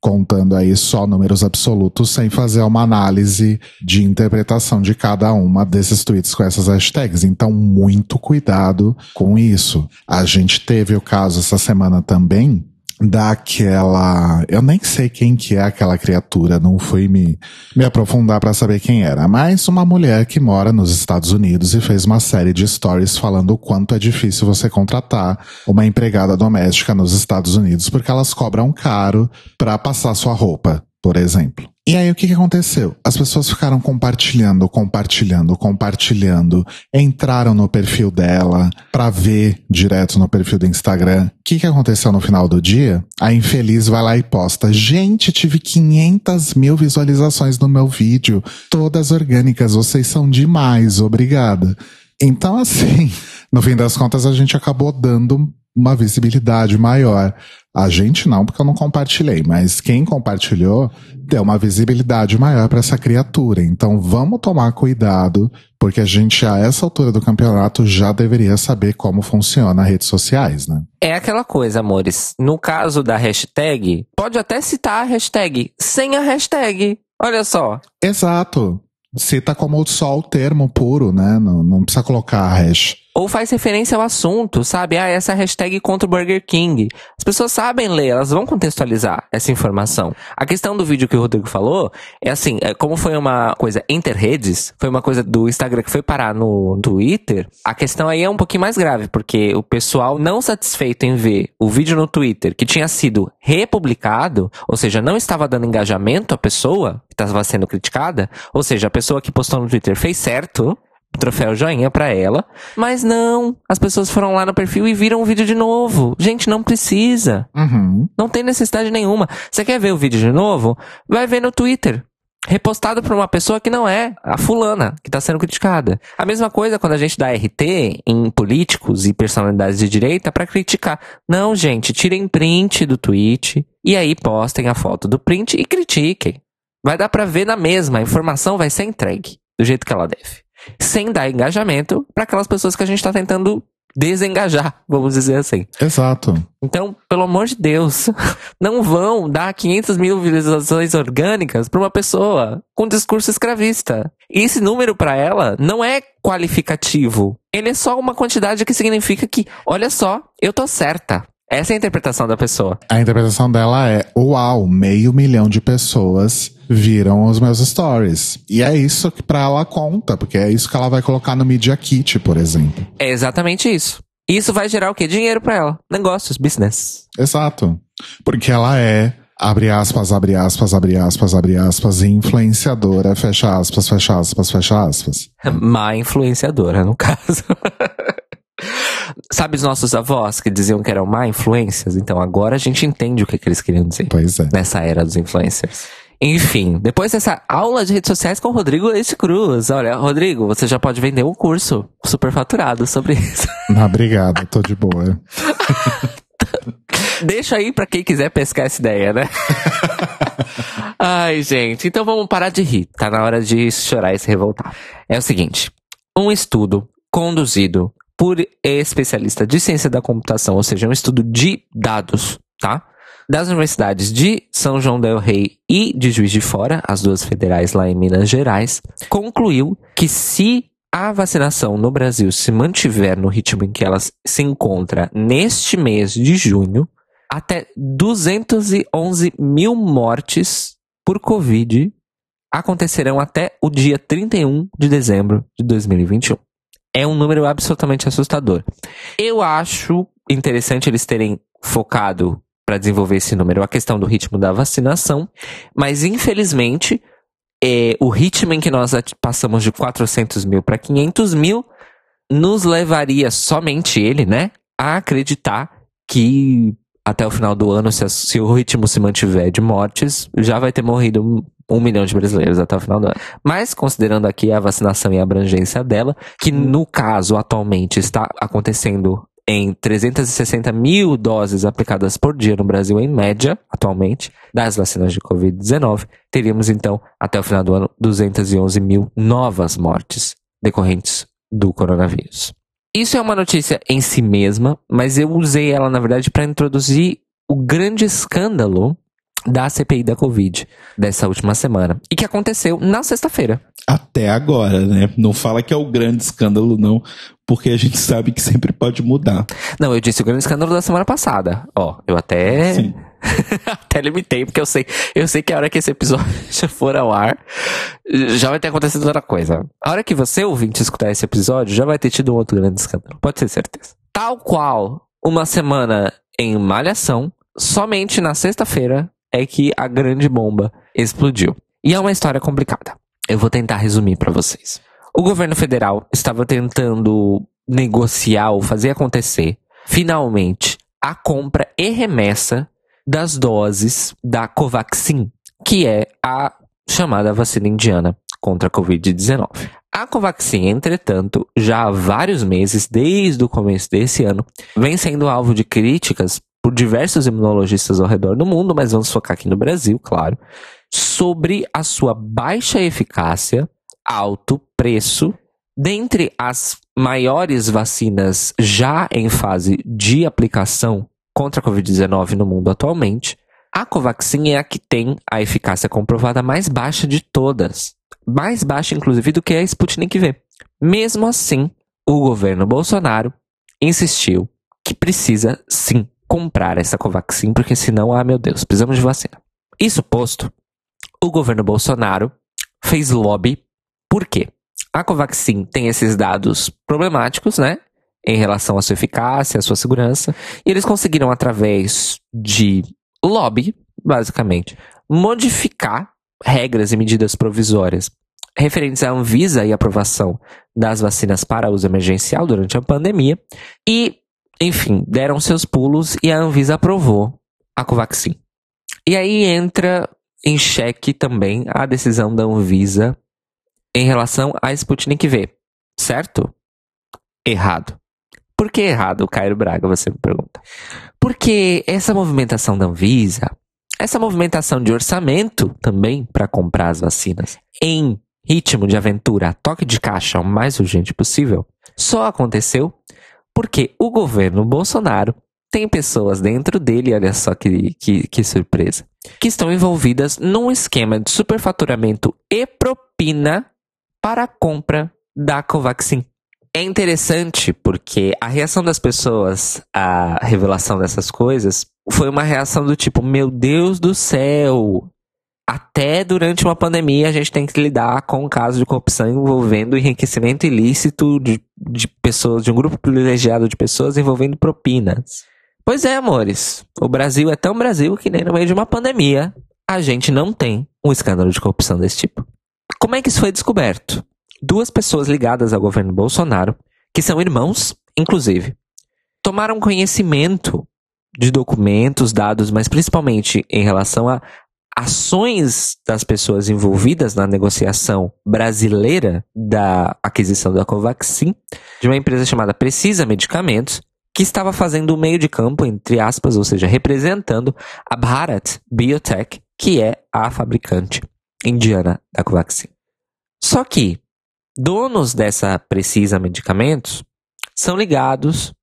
contando aí só números absolutos sem fazer uma análise de interpretação de cada uma desses tweets com essas hashtags. Então, muito cuidado com isso. A gente teve o caso essa semana também daquela, eu nem sei quem que é aquela criatura, não fui me, me aprofundar para saber quem era, mas uma mulher que mora nos Estados Unidos e fez uma série de stories falando o quanto é difícil você contratar uma empregada doméstica nos Estados Unidos porque elas cobram caro para passar sua roupa, por exemplo. E aí o que, que aconteceu? As pessoas ficaram compartilhando, compartilhando, compartilhando, entraram no perfil dela para ver direto no perfil do Instagram. O que, que aconteceu no final do dia? A infeliz vai lá e posta: Gente, tive 500 mil visualizações no meu vídeo, todas orgânicas, vocês são demais, obrigada. Então, assim, no fim das contas, a gente acabou dando uma visibilidade maior. A gente não, porque eu não compartilhei, mas quem compartilhou deu uma visibilidade maior para essa criatura. Então vamos tomar cuidado, porque a gente a essa altura do campeonato já deveria saber como funciona as redes sociais, né? É aquela coisa, amores. No caso da hashtag, pode até citar a hashtag sem a hashtag. Olha só. Exato. cita como só o termo puro, né? Não, não precisa colocar a hash. Ou faz referência ao assunto, sabe? Ah, essa hashtag contra o Burger King. As pessoas sabem ler, elas vão contextualizar essa informação. A questão do vídeo que o Rodrigo falou é assim, é, como foi uma coisa inter-redes, foi uma coisa do Instagram que foi parar no Twitter, a questão aí é um pouquinho mais grave, porque o pessoal não satisfeito em ver o vídeo no Twitter que tinha sido republicado, ou seja, não estava dando engajamento à pessoa que estava sendo criticada, ou seja, a pessoa que postou no Twitter fez certo, troféu joinha pra ela. Mas não, as pessoas foram lá no perfil e viram o vídeo de novo. Gente, não precisa. Uhum. Não tem necessidade nenhuma. Você quer ver o vídeo de novo? Vai ver no Twitter. Repostado por uma pessoa que não é a fulana que está sendo criticada. A mesma coisa quando a gente dá RT em políticos e personalidades de direita para criticar. Não, gente, tirem print do tweet e aí postem a foto do print e critiquem. Vai dar para ver na mesma, a informação vai ser entregue do jeito que ela deve sem dar engajamento para aquelas pessoas que a gente está tentando desengajar, vamos dizer assim. Exato. Então, pelo amor de Deus, não vão dar 500 mil visualizações orgânicas para uma pessoa com discurso escravista. E esse número para ela não é qualificativo. Ele é só uma quantidade que significa que, olha só, eu tô certa. Essa é a interpretação da pessoa. A interpretação dela é: uau, meio milhão de pessoas viram os meus stories. E é isso que pra ela conta, porque é isso que ela vai colocar no Media Kit, por exemplo. É exatamente isso. Isso vai gerar o quê? Dinheiro para ela. Negócios, business. Exato. Porque ela é abre aspas, abre aspas, abre aspas, abre aspas, influenciadora, fecha aspas, fecha aspas, fecha aspas. Má influenciadora, no caso. Sabe os nossos avós que diziam que eram má influências? Então agora a gente entende o que, que eles queriam dizer. Pois é. Nessa era dos influencers. Enfim, depois dessa aula de redes sociais com o Rodrigo Leite Cruz. Olha, Rodrigo, você já pode vender um curso super faturado sobre isso. Não, obrigado, tô de boa. Deixa aí pra quem quiser pescar essa ideia, né? Ai, gente, então vamos parar de rir. Tá na hora de chorar e se revoltar. É o seguinte: um estudo conduzido por especialista de ciência da computação, ou seja, um estudo de dados, tá? Das universidades de São João del Rei e de Juiz de Fora, as duas federais lá em Minas Gerais, concluiu que se a vacinação no Brasil se mantiver no ritmo em que ela se encontra neste mês de junho, até 211 mil mortes por Covid acontecerão até o dia 31 de dezembro de 2021 é um número absolutamente assustador. Eu acho interessante eles terem focado para desenvolver esse número a questão do ritmo da vacinação, mas infelizmente é, o ritmo em que nós passamos de 400 mil para 500 mil nos levaria somente ele, né, a acreditar que até o final do ano, se, a, se o ritmo se mantiver de mortes, já vai ter morrido um milhão de brasileiros até o final do ano. Mas, considerando aqui a vacinação e a abrangência dela, que no caso atualmente está acontecendo em 360 mil doses aplicadas por dia no Brasil, em média, atualmente, das vacinas de Covid-19, teríamos então, até o final do ano, 211 mil novas mortes decorrentes do coronavírus. Isso é uma notícia em si mesma, mas eu usei ela, na verdade, para introduzir o grande escândalo da CPI da Covid dessa última semana. E que aconteceu na sexta-feira. Até agora, né? Não fala que é o grande escândalo, não, porque a gente sabe que sempre pode mudar. Não, eu disse o grande escândalo da semana passada. Ó, eu até. Sim. até limitei, porque eu sei, eu sei que a hora que esse episódio for ao ar, já vai ter acontecido outra coisa. A hora que você ouvinte escutar esse episódio, já vai ter tido um outro grande escândalo. Pode ter certeza. Tal qual uma semana em Malhação, somente na sexta-feira é que a grande bomba explodiu. E é uma história complicada. Eu vou tentar resumir para vocês. O governo federal estava tentando negociar ou fazer acontecer, finalmente, a compra e remessa das doses da Covaxin, que é a chamada vacina indiana contra a Covid-19. A Covaxin, entretanto, já há vários meses, desde o começo desse ano, vem sendo alvo de críticas por diversos imunologistas ao redor do mundo, mas vamos focar aqui no Brasil, claro, sobre a sua baixa eficácia, alto preço, dentre as maiores vacinas já em fase de aplicação contra a Covid-19 no mundo atualmente, a Covaxin é a que tem a eficácia comprovada mais baixa de todas. mais baixa, inclusive, do que a Sputnik V. Mesmo assim, o governo Bolsonaro insistiu que precisa sim comprar essa Covaxin, porque senão, ah meu Deus, precisamos de vacina. Isso posto, o governo Bolsonaro fez lobby. Por quê? A Covaxin tem esses dados problemáticos, né? Em relação à sua eficácia, à sua segurança. E eles conseguiram, através de lobby, basicamente, modificar regras e medidas provisórias referentes à Anvisa e aprovação das vacinas para uso emergencial durante a pandemia. E, enfim, deram seus pulos e a Anvisa aprovou a Covaxin. E aí entra em xeque também a decisão da Anvisa em relação à Sputnik V, certo? Errado. Por que errado, Cairo Braga, você me pergunta? Porque essa movimentação da Anvisa, essa movimentação de orçamento também para comprar as vacinas em ritmo de aventura, toque de caixa o mais urgente possível, só aconteceu porque o governo Bolsonaro tem pessoas dentro dele, olha só que, que, que surpresa, que estão envolvidas num esquema de superfaturamento e propina para a compra da Covaxin. É interessante porque a reação das pessoas à revelação dessas coisas foi uma reação do tipo: Meu Deus do céu! Até durante uma pandemia a gente tem que lidar com um caso de corrupção envolvendo enriquecimento ilícito de, de pessoas, de um grupo privilegiado de pessoas envolvendo propinas. Pois é, amores. O Brasil é tão Brasil que nem no meio de uma pandemia a gente não tem um escândalo de corrupção desse tipo. Como é que isso foi descoberto? Duas pessoas ligadas ao governo Bolsonaro, que são irmãos, inclusive, tomaram conhecimento de documentos, dados, mas principalmente em relação a ações das pessoas envolvidas na negociação brasileira da aquisição da Covaxin, de uma empresa chamada Precisa Medicamentos, que estava fazendo o meio de campo, entre aspas, ou seja, representando a Bharat Biotech, que é a fabricante indiana da Covaxin. Só que donos dessa Precisa Medicamentos são ligados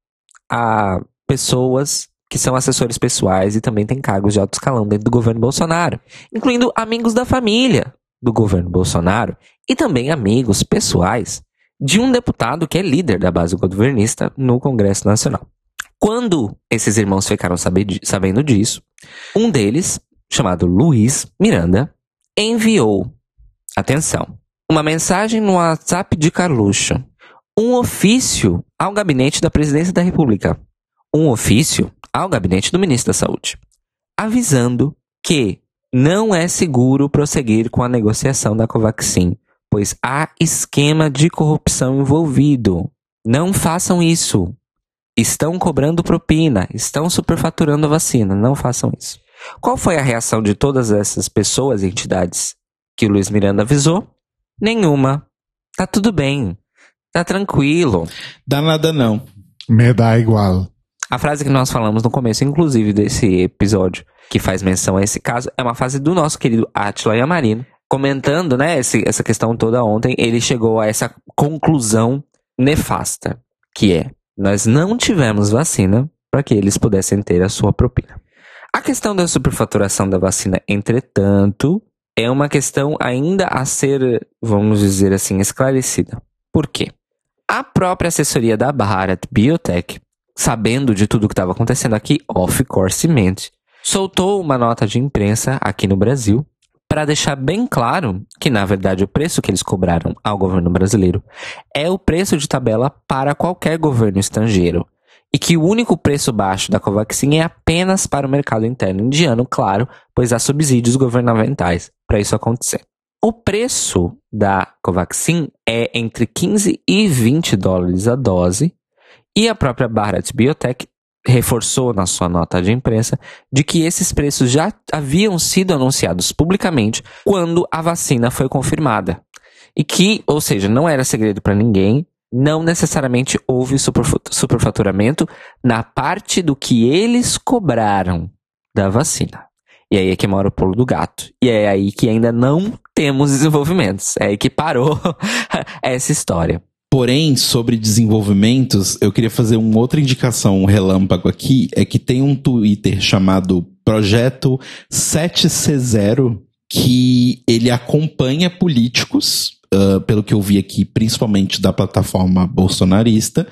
a pessoas que são assessores pessoais e também têm cargos de alto escalão dentro do governo Bolsonaro, incluindo amigos da família do governo Bolsonaro e também amigos pessoais de um deputado que é líder da base governista no Congresso Nacional. Quando esses irmãos ficaram sabendo disso, um deles, chamado Luiz Miranda, enviou, atenção, uma mensagem no WhatsApp de Carluxo, um ofício ao gabinete da presidência da República, um ofício ao gabinete do ministro da Saúde, avisando que não é seguro prosseguir com a negociação da Covaxin pois há esquema de corrupção envolvido. Não façam isso. Estão cobrando propina, estão superfaturando a vacina. Não façam isso. Qual foi a reação de todas essas pessoas e entidades que o Luiz Miranda avisou? Nenhuma. Tá tudo bem. Tá tranquilo. Dá nada não. Me dá igual. A frase que nós falamos no começo, inclusive, desse episódio, que faz menção a esse caso, é uma frase do nosso querido Atila Yamarino, comentando, né, esse, essa questão toda ontem, ele chegou a essa conclusão nefasta, que é: nós não tivemos vacina para que eles pudessem ter a sua propina. A questão da superfaturação da vacina, entretanto, é uma questão ainda a ser, vamos dizer assim, esclarecida. Por quê? A própria assessoria da Bharat Biotech, sabendo de tudo que estava acontecendo aqui, of course, soltou uma nota de imprensa aqui no Brasil para deixar bem claro que, na verdade, o preço que eles cobraram ao governo brasileiro é o preço de tabela para qualquer governo estrangeiro. E que o único preço baixo da Covaxin é apenas para o mercado interno indiano, claro, pois há subsídios governamentais para isso acontecer. O preço da Covaxin é entre 15 e 20 dólares a dose, e a própria Bharat Biotech reforçou na sua nota de imprensa de que esses preços já haviam sido anunciados publicamente quando a vacina foi confirmada. E que, ou seja, não era segredo para ninguém, não necessariamente houve superfaturamento na parte do que eles cobraram da vacina. E aí é que mora o pulo do gato. E é aí que ainda não temos desenvolvimentos. É aí que parou essa história. Porém, sobre desenvolvimentos, eu queria fazer uma outra indicação, um relâmpago aqui, é que tem um Twitter chamado Projeto 7C0, que ele acompanha políticos Uh, pelo que eu vi aqui, principalmente da plataforma bolsonarista,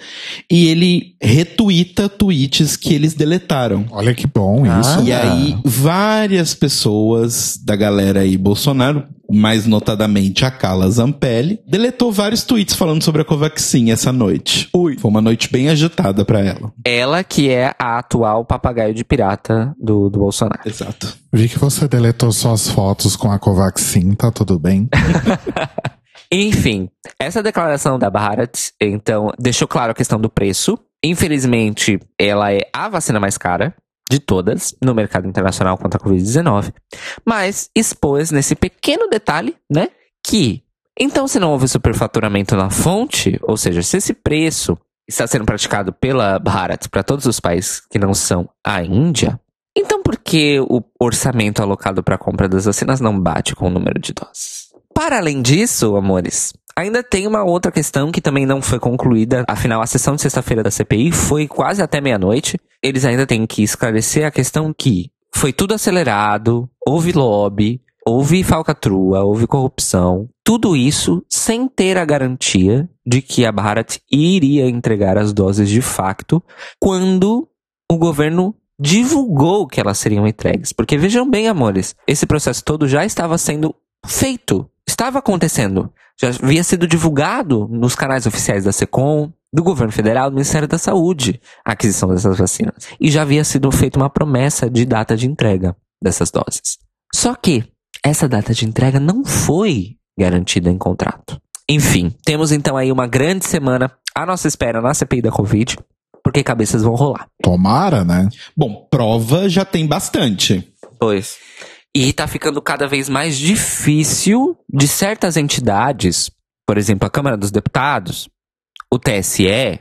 e ele retuita tweets que eles deletaram. Olha que bom Ah. isso. E aí, várias pessoas da galera aí Bolsonaro, mais notadamente a Carla Zampelli, deletou vários tweets falando sobre a Covaxin essa noite. Ui. Foi uma noite bem agitada pra ela. Ela que é a atual papagaio de pirata do, do Bolsonaro. Exato. Vi que você deletou suas fotos com a Covaxin, tá tudo bem? Enfim, essa declaração da Bharat, então, deixou claro a questão do preço. Infelizmente, ela é a vacina mais cara de todas no mercado internacional contra a Covid-19. Mas expôs nesse pequeno detalhe, né, que então se não houve superfaturamento na fonte, ou seja, se esse preço está sendo praticado pela Bharat para todos os países que não são a Índia, então por que o orçamento alocado para a compra das vacinas não bate com o número de doses? Para além disso, amores, ainda tem uma outra questão que também não foi concluída. Afinal, a sessão de sexta-feira da CPI foi quase até meia-noite. Eles ainda têm que esclarecer a questão que foi tudo acelerado, houve lobby, houve falcatrua, houve corrupção. Tudo isso sem ter a garantia de que a Bharat iria entregar as doses de facto quando o governo divulgou que elas seriam entregues. Porque vejam bem, amores, esse processo todo já estava sendo feito, estava acontecendo. Já havia sido divulgado nos canais oficiais da SECOM, do governo federal, do Ministério da Saúde, a aquisição dessas vacinas. E já havia sido feita uma promessa de data de entrega dessas doses. Só que essa data de entrega não foi garantida em contrato. Enfim, temos então aí uma grande semana à nossa espera na CPI da Covid, porque cabeças vão rolar. Tomara, né? Bom, prova já tem bastante. Pois. E tá ficando cada vez mais difícil de certas entidades, por exemplo, a Câmara dos Deputados, o TSE,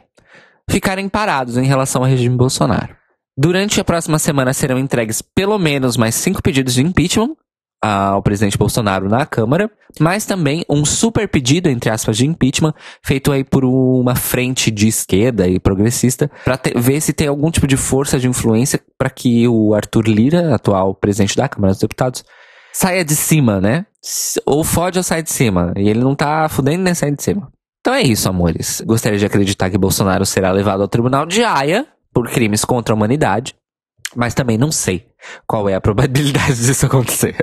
ficarem parados em relação ao regime Bolsonaro. Durante a próxima semana serão entregues pelo menos mais cinco pedidos de impeachment ao presidente Bolsonaro na Câmara, mas também um super pedido, entre aspas, de impeachment, feito aí por uma frente de esquerda e progressista, para ver se tem algum tipo de força de influência para que o Arthur Lira, atual presidente da Câmara dos Deputados, saia de cima, né? Ou fode ou sai de cima. E ele não tá fudendo nem sair de cima. Então é isso, amores. Gostaria de acreditar que Bolsonaro será levado ao tribunal de Haia por crimes contra a humanidade. Mas também não sei qual é a probabilidade disso acontecer.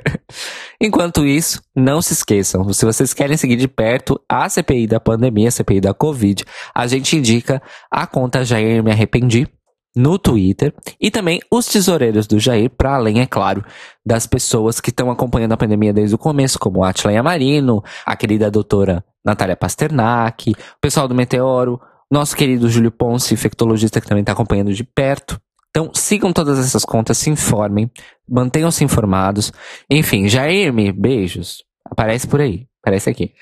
Enquanto isso, não se esqueçam, se vocês querem seguir de perto a CPI da pandemia, a CPI da Covid, a gente indica a conta Jair Me Arrependi no Twitter e também os tesoureiros do Jair, para além, é claro, das pessoas que estão acompanhando a pandemia desde o começo, como Atleia Marino, a querida doutora Natália Pasternak, o pessoal do Meteoro, nosso querido Júlio Ponce, infectologista que também está acompanhando de perto. Então, sigam todas essas contas, se informem, mantenham-se informados. Enfim, Jair-me, beijos. Aparece por aí, aparece aqui.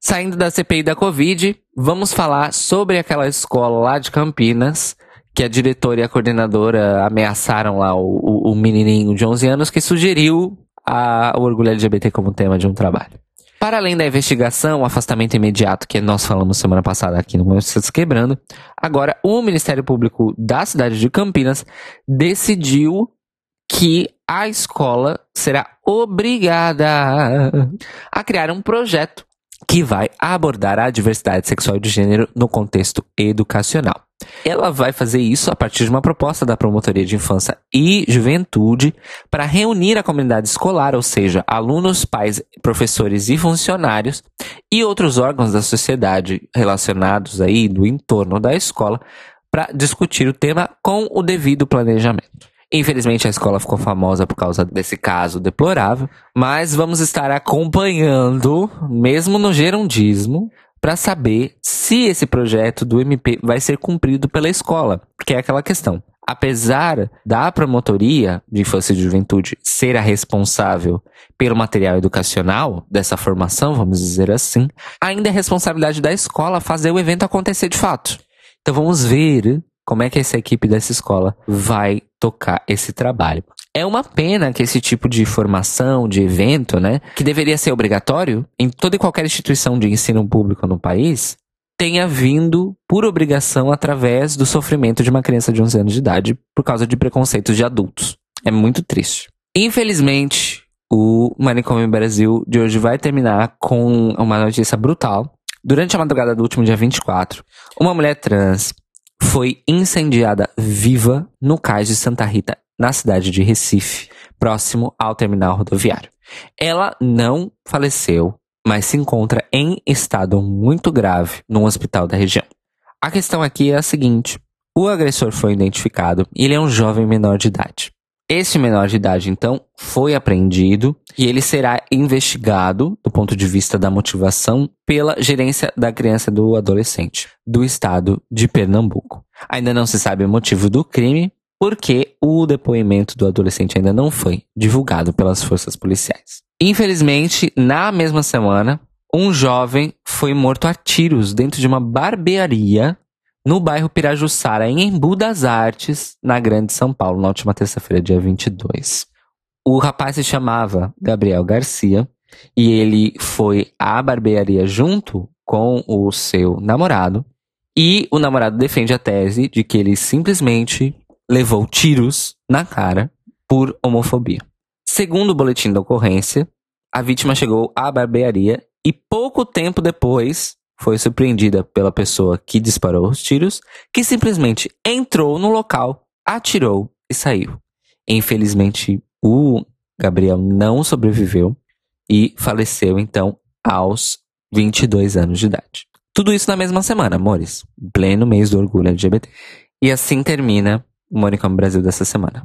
Saindo da CPI da Covid, vamos falar sobre aquela escola lá de Campinas, que a diretora e a coordenadora ameaçaram lá o, o, o menininho de 11 anos que sugeriu a, o orgulho LGBT como tema de um trabalho. Para além da investigação, o afastamento imediato que nós falamos semana passada aqui no Moisés Quebrando, agora o Ministério Público da cidade de Campinas decidiu que a escola será obrigada a criar um projeto que vai abordar a diversidade sexual e de gênero no contexto educacional. Ela vai fazer isso a partir de uma proposta da Promotoria de Infância e Juventude para reunir a comunidade escolar, ou seja, alunos, pais, professores e funcionários e outros órgãos da sociedade relacionados aí do entorno da escola para discutir o tema com o devido planejamento. Infelizmente a escola ficou famosa por causa desse caso deplorável, mas vamos estar acompanhando, mesmo no gerundismo, para saber se esse projeto do MP vai ser cumprido pela escola, porque é aquela questão. Apesar da promotoria de infância e juventude ser a responsável pelo material educacional dessa formação, vamos dizer assim, ainda é responsabilidade da escola fazer o evento acontecer de fato. Então vamos ver como é que essa equipe dessa escola vai tocar esse trabalho. É uma pena que esse tipo de formação, de evento, né, que deveria ser obrigatório em toda e qualquer instituição de ensino público no país, tenha vindo por obrigação através do sofrimento de uma criança de 11 anos de idade por causa de preconceitos de adultos. É muito triste. Infelizmente, o Manicômio Brasil de hoje vai terminar com uma notícia brutal. Durante a madrugada do último dia 24, uma mulher trans foi incendiada viva no cais de Santa Rita, na cidade de Recife, próximo ao terminal rodoviário. Ela não faleceu, mas se encontra em estado muito grave no hospital da região. A questão aqui é a seguinte: o agressor foi identificado e ele é um jovem menor de idade. Esse menor de idade, então, foi apreendido e ele será investigado, do ponto de vista da motivação, pela gerência da criança do adolescente do estado de Pernambuco. Ainda não se sabe o motivo do crime, porque o depoimento do adolescente ainda não foi divulgado pelas forças policiais. Infelizmente, na mesma semana, um jovem foi morto a tiros dentro de uma barbearia no bairro Pirajussara, em Embu das Artes, na Grande São Paulo, na última terça-feira, dia 22. O rapaz se chamava Gabriel Garcia e ele foi à barbearia junto com o seu namorado. E o namorado defende a tese de que ele simplesmente levou tiros na cara por homofobia. Segundo o boletim da ocorrência, a vítima chegou à barbearia e pouco tempo depois foi surpreendida pela pessoa que disparou os tiros, que simplesmente entrou no local, atirou e saiu. Infelizmente, o Gabriel não sobreviveu e faleceu então aos 22 anos de idade. Tudo isso na mesma semana, amores. Pleno mês do orgulho LGBT. E assim termina o Monicam Brasil dessa semana.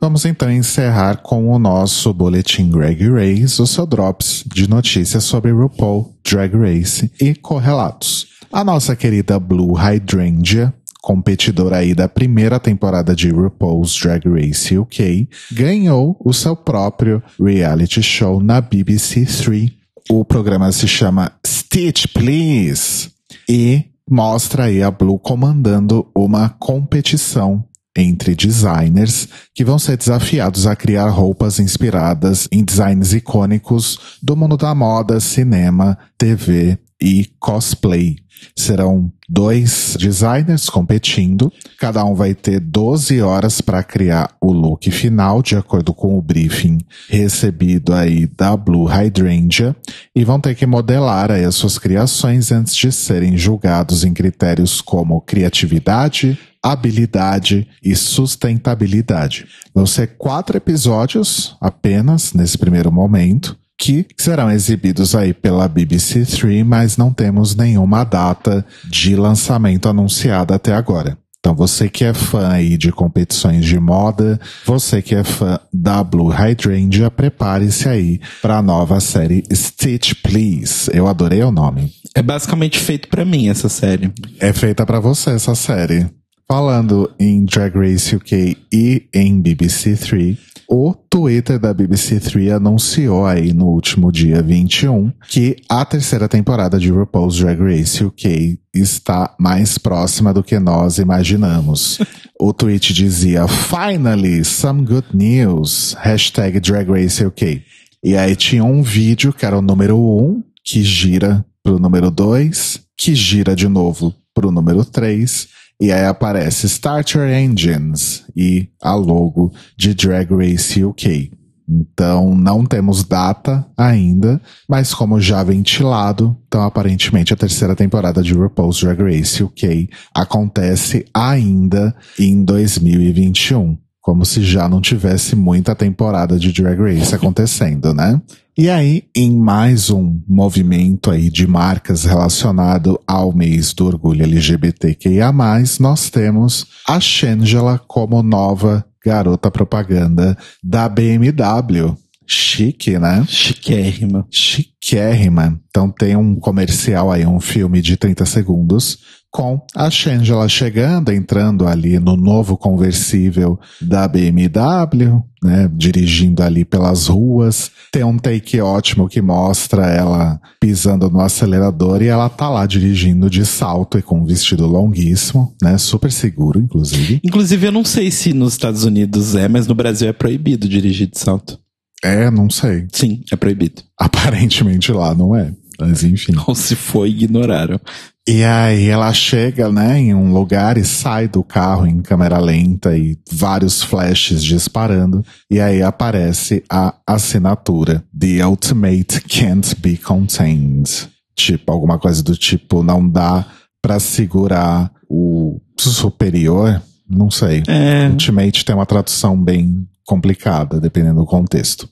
Vamos então encerrar com o nosso boletim Drag Race, o seu drops de notícias sobre RuPaul, Drag Race e correlatos. A nossa querida Blue Hydrangea, competidora aí da primeira temporada de RuPaul's Drag Race UK, ganhou o seu próprio reality show na BBC Three. O programa se chama Stitch Please e mostra aí a Blue comandando uma competição entre designers que vão ser desafiados a criar roupas inspiradas em designs icônicos do mundo da moda, cinema, TV e cosplay. Serão dois designers competindo, cada um vai ter 12 horas para criar o look final, de acordo com o briefing recebido aí da Blue Hydrangea, e vão ter que modelar aí as suas criações antes de serem julgados em critérios como criatividade, habilidade e sustentabilidade. Vão ser quatro episódios apenas nesse primeiro momento que serão exibidos aí pela BBC Three, mas não temos nenhuma data de lançamento anunciada até agora. Então você que é fã aí de competições de moda, você que é fã da Blue Hydrangea, prepare-se aí para a nova série Stitch Please. Eu adorei o nome. É basicamente feito para mim essa série. É feita para você essa série. Falando em Drag Race UK e em BBC Three, o Twitter da BBC Three anunciou aí no último dia 21 que a terceira temporada de RuPaul's Drag Race UK está mais próxima do que nós imaginamos. o tweet dizia, Finally, some good news. Hashtag Drag Race UK. E aí tinha um vídeo que era o número 1, um, que gira pro número 2, que gira de novo pro número 3 e aí aparece Starter Engines e a logo de Drag Race UK. Então não temos data ainda, mas como já ventilado, então aparentemente a terceira temporada de RuPaul's Drag Race UK acontece ainda em 2021 como se já não tivesse muita temporada de Drag Race acontecendo, né? E aí, em mais um movimento aí de marcas relacionado ao mês do orgulho LGBTQIA+, nós temos a Shangela como nova garota propaganda da BMW. Chique, né? Chiquérrima. Chiquérrima. Então tem um comercial aí, um filme de 30 segundos, com a Shangela chegando, entrando ali no novo conversível da BMW, né, dirigindo ali pelas ruas. Tem um take ótimo que mostra ela pisando no acelerador e ela tá lá dirigindo de salto e com um vestido longuíssimo, né, super seguro, inclusive. Inclusive, eu não sei se nos Estados Unidos é, mas no Brasil é proibido dirigir de salto. É, não sei. Sim, é proibido. Aparentemente lá não é. Mas enfim. Ou se foi, ignoraram. E aí ela chega, né, em um lugar e sai do carro em câmera lenta e vários flashes disparando. E aí aparece a assinatura The Ultimate Can't Be Contained. Tipo, alguma coisa do tipo, não dá pra segurar o superior. Não sei. É. Ultimate tem uma tradução bem complicada, dependendo do contexto.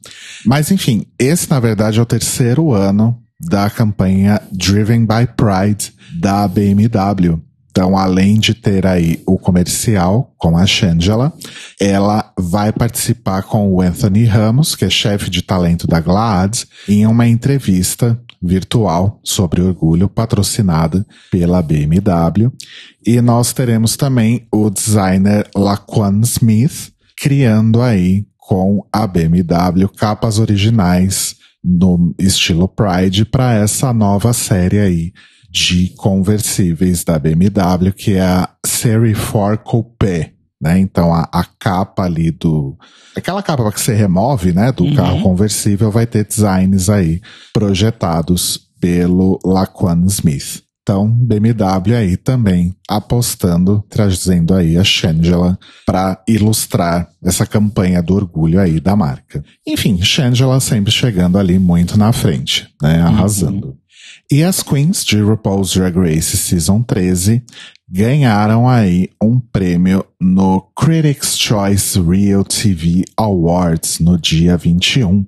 Mas enfim, esse na verdade é o terceiro ano da campanha Driven by Pride da BMW. Então, além de ter aí o comercial com a Shangela, ela vai participar com o Anthony Ramos, que é chefe de talento da Glad, em uma entrevista virtual sobre orgulho patrocinada pela BMW. E nós teremos também o designer Laquan Smith criando aí com a BMW capas originais no estilo Pride para essa nova série aí de conversíveis da BMW, que é a Série 4 Coupé. Né? Então a, a capa ali do. Aquela capa que você remove, né? Do Uhum. carro conversível vai ter designs aí projetados pelo Laquan Smith. Então, BMW aí também apostando, trazendo aí a Shangela para ilustrar essa campanha do orgulho aí da marca. Enfim, Shangela sempre chegando ali muito na frente, né? Arrasando. E as queens de RuPaul's Drag Race Season 13 ganharam aí um prêmio no Critics' Choice Real TV Awards no dia 21.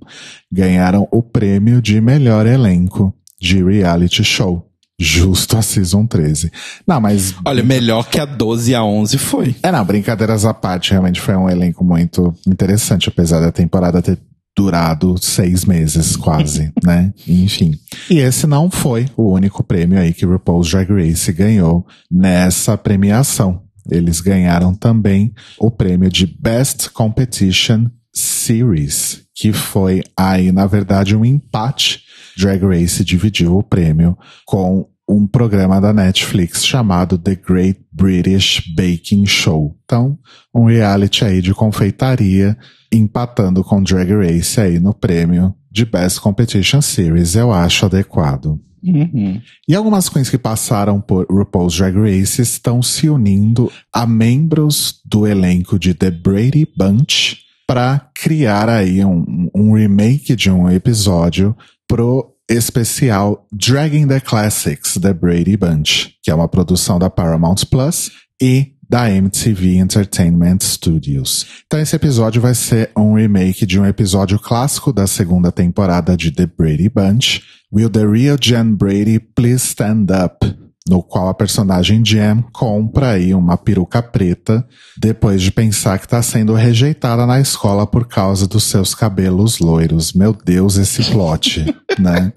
Ganharam o prêmio de melhor elenco de reality show. Justo a Season 13. Não, mas Olha, melhor que a 12 e a 11 foi. é, não, brincadeiras à parte, realmente foi um elenco muito interessante, apesar da temporada ter durado seis meses quase, né? Enfim. E esse não foi o único prêmio aí que RuPaul's Drag Race ganhou nessa premiação. Eles ganharam também o prêmio de Best Competition Series, que foi aí, na verdade, um empate. Drag Race dividiu o prêmio com um programa da Netflix chamado The Great British Baking Show. Então, um reality aí de confeitaria, empatando com Drag Race aí no prêmio de Best Competition Series, eu acho adequado. Uhum. E algumas queens que passaram por RuPaul's Drag Race estão se unindo a membros do elenco de The Brady Bunch para criar aí um, um remake de um episódio pro especial Dragging the Classics The Brady Bunch, que é uma produção da Paramount Plus e da MTV Entertainment Studios. Então esse episódio vai ser um remake de um episódio clássico da segunda temporada de The Brady Bunch, Will the Real Jen Brady Please Stand Up? No qual a personagem Jen compra aí uma peruca preta depois de pensar que está sendo rejeitada na escola por causa dos seus cabelos loiros. Meu Deus, esse plot, né?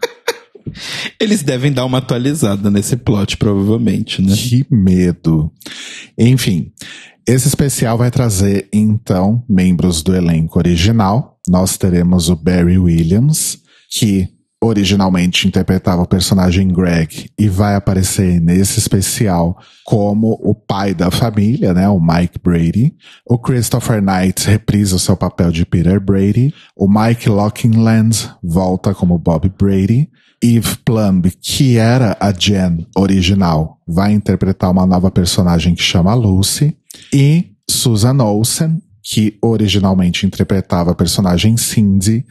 Eles devem dar uma atualizada nesse plot, provavelmente, né? Que medo. Enfim, esse especial vai trazer, então, membros do elenco original. Nós teremos o Barry Williams, que originalmente interpretava o personagem Greg e vai aparecer nesse especial como o pai da família, né, o Mike Brady. O Christopher Knight reprisa o seu papel de Peter Brady. O Mike Lockingland volta como Bob Brady. Eve Plumb, que era a Jen original, vai interpretar uma nova personagem que chama Lucy. E Susan Olsen, que originalmente interpretava a personagem Cindy,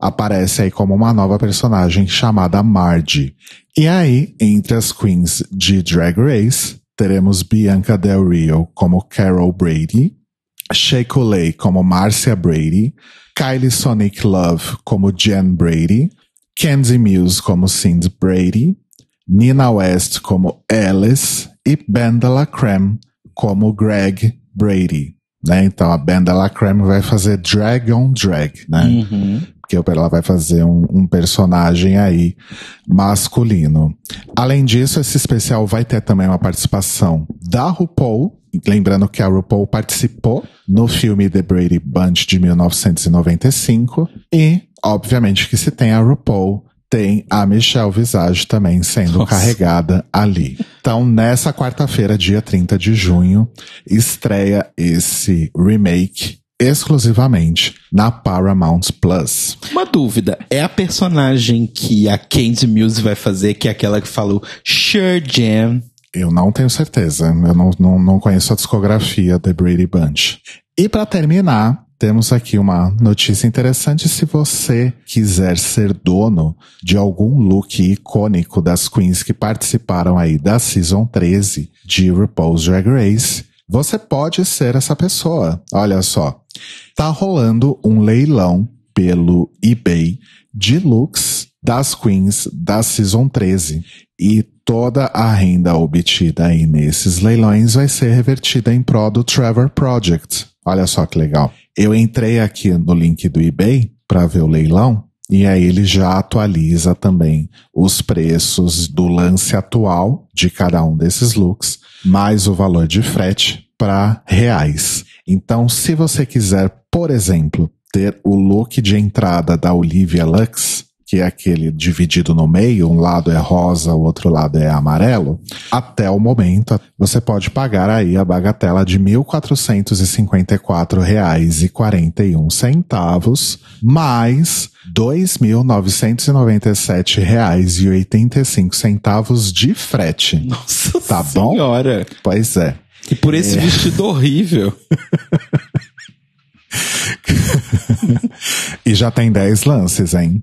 aparece aí como uma nova personagem chamada Margie. E aí, entre as queens de Drag Race, teremos Bianca Del Rio como Carol Brady, Shea Coulee como Marcia Brady, Kylie Sonic Love como Jen Brady, Kenzie Mills como Cindy Brady, Nina West como Alice e Benda Creme como Greg Brady. Né? Então a Benda Creme vai fazer drag on drag, né? Uhum. Porque ela vai fazer um, um personagem aí masculino. Além disso, esse especial vai ter também uma participação da RuPaul, lembrando que a RuPaul participou no filme The Brady Bunch de 1995 e, obviamente, que se tem a RuPaul, tem a Michelle Visage também sendo Nossa. carregada ali. Então, nessa quarta-feira, dia 30 de junho, estreia esse remake exclusivamente na Paramount Plus. Uma dúvida, é a personagem que a Candy Muse vai fazer, que é aquela que falou Sure Jam? Eu não tenho certeza. Eu não, não, não conheço a discografia The Brady Bunch. E para terminar, temos aqui uma notícia interessante se você quiser ser dono de algum look icônico das queens que participaram aí da Season 13 de RuPaul's Drag Race. Você pode ser essa pessoa. Olha só. Tá rolando um leilão pelo eBay de looks das queens da Season 13. E toda a renda obtida aí nesses leilões vai ser revertida em prol do Trevor Project. Olha só que legal. Eu entrei aqui no link do eBay para ver o leilão e aí ele já atualiza também os preços do lance atual de cada um desses looks, mais o valor de frete para reais. Então, se você quiser, por exemplo, ter o look de entrada da Olivia Lux, que é aquele dividido no meio, um lado é rosa, o outro lado é amarelo, até o momento você pode pagar aí a bagatela de R$ 1.454,41 mais R$ 2.997,85 de frete. Nossa Tá bom? senhora. Pois é. E por esse vestido horrível. E já tem 10 lances, hein?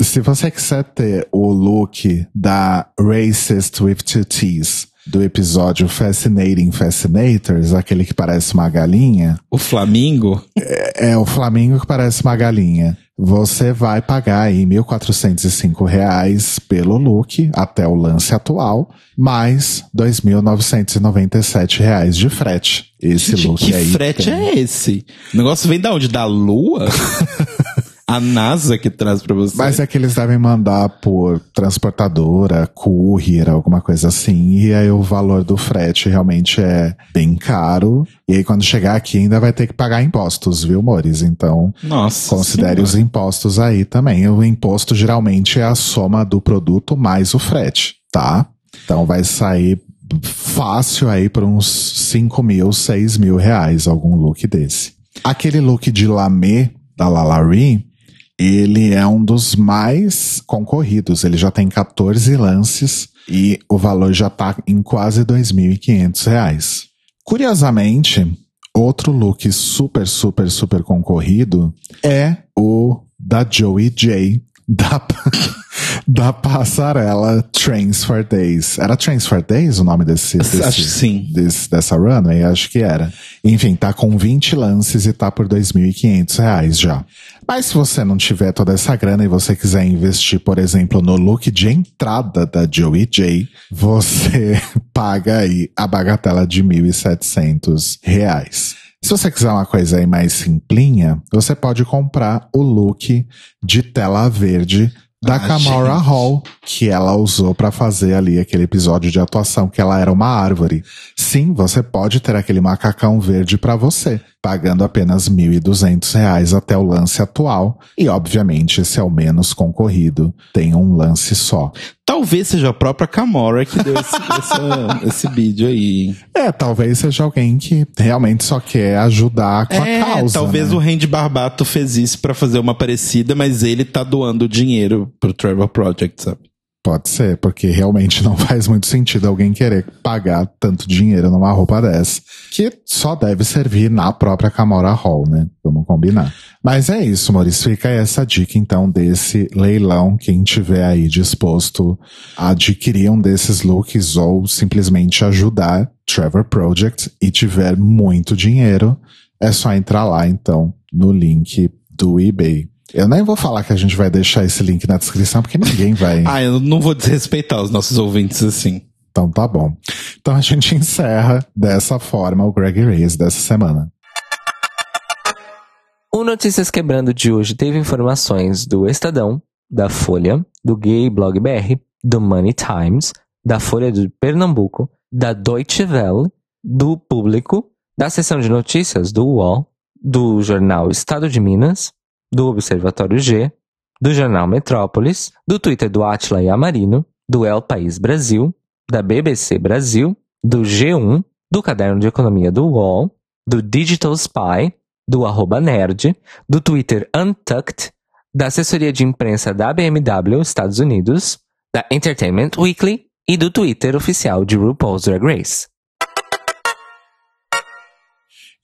Se você quiser ter o look da Racist with Two T's do episódio Fascinating Fascinators, aquele que parece uma galinha, O Flamingo? é, é o Flamingo que parece uma galinha. Você vai pagar aí 1.405 reais pelo look até o lance atual, mais 2.997 reais de frete. Esse look que aí. frete tem- é esse? O negócio vem da onde? Da Lua? a NASA que traz pra você. Mas é que eles devem mandar por transportadora, courier, alguma coisa assim. E aí o valor do frete realmente é bem caro. E aí quando chegar aqui ainda vai ter que pagar impostos, viu, Mores? Então Nossa. considere os Senhora. impostos aí também. O imposto geralmente é a soma do produto mais o frete, tá? Então vai sair fácil aí por uns 5 mil, 6 mil reais algum look desse. Aquele look de lamê da Lalari, ele é um dos mais concorridos. Ele já tem 14 lances e o valor já tá em quase 2.500 reais. Curiosamente, outro look super, super, super concorrido é o da Joey J da, da passarela Trains for Days. Era Trains for Days o nome desse, desse Acho que sim. desse, dessa runway? Acho que era. Enfim, tá com 20 lances e tá por 2.500 reais já. Mas se você não tiver toda essa grana e você quiser investir, por exemplo, no look de entrada da Joey J, você paga aí a bagatela de 1.700 reais. Se você quiser uma coisa aí mais simplinha, você pode comprar o look de tela verde da Ah, Kamara gente. Hall, que ela usou pra fazer ali aquele episódio de atuação que ela era uma árvore. Sim, você pode ter aquele macacão verde pra você, pagando apenas 1.200 reais até o lance atual. E, obviamente, esse é o menos concorrido. Tem um lance só. Talvez seja a própria Camora que deu esse, essa- esse vídeo aí. É, talvez seja alguém que realmente só quer ajudar com é, a causa. talvez né? o Randy Barbato fez isso pra fazer uma parecida, mas ele tá doando dinheiro pro Trevor Project, sabe? Pode ser, porque realmente não faz muito sentido alguém querer pagar tanto dinheiro numa roupa dessa, que só deve servir na própria Camora Hall, né? Vamos combinar. Mas é isso, Maurício. Fica essa dica, então, desse leilão. Quem tiver aí disposto a adquirir um desses looks ou simplesmente ajudar Trevor Project e tiver muito dinheiro, é só entrar lá, então, no link do eBay. Eu nem vou falar que a gente vai deixar esse link na descrição, porque ninguém vai. Ah, eu não vou desrespeitar os nossos ouvintes assim. Então tá bom. Então a gente encerra dessa forma o Greg Race dessa semana. O Notícias Quebrando de hoje teve informações do Estadão, da Folha, do Gay Blog BR, do Money Times, da Folha de Pernambuco, da Deutsche Welle, do Público, da seção de notícias do UOL, do jornal Estado de Minas, do Observatório G, do jornal Metrópolis, do Twitter do Atila e Amarino, do El País Brasil, da BBC Brasil, do G1, do Caderno de Economia do UOL, do Digital Spy, do arroba nerd, do Twitter Untucked, da assessoria de imprensa da BMW Estados Unidos, da Entertainment Weekly e do Twitter oficial de RuPaul's Drag Race.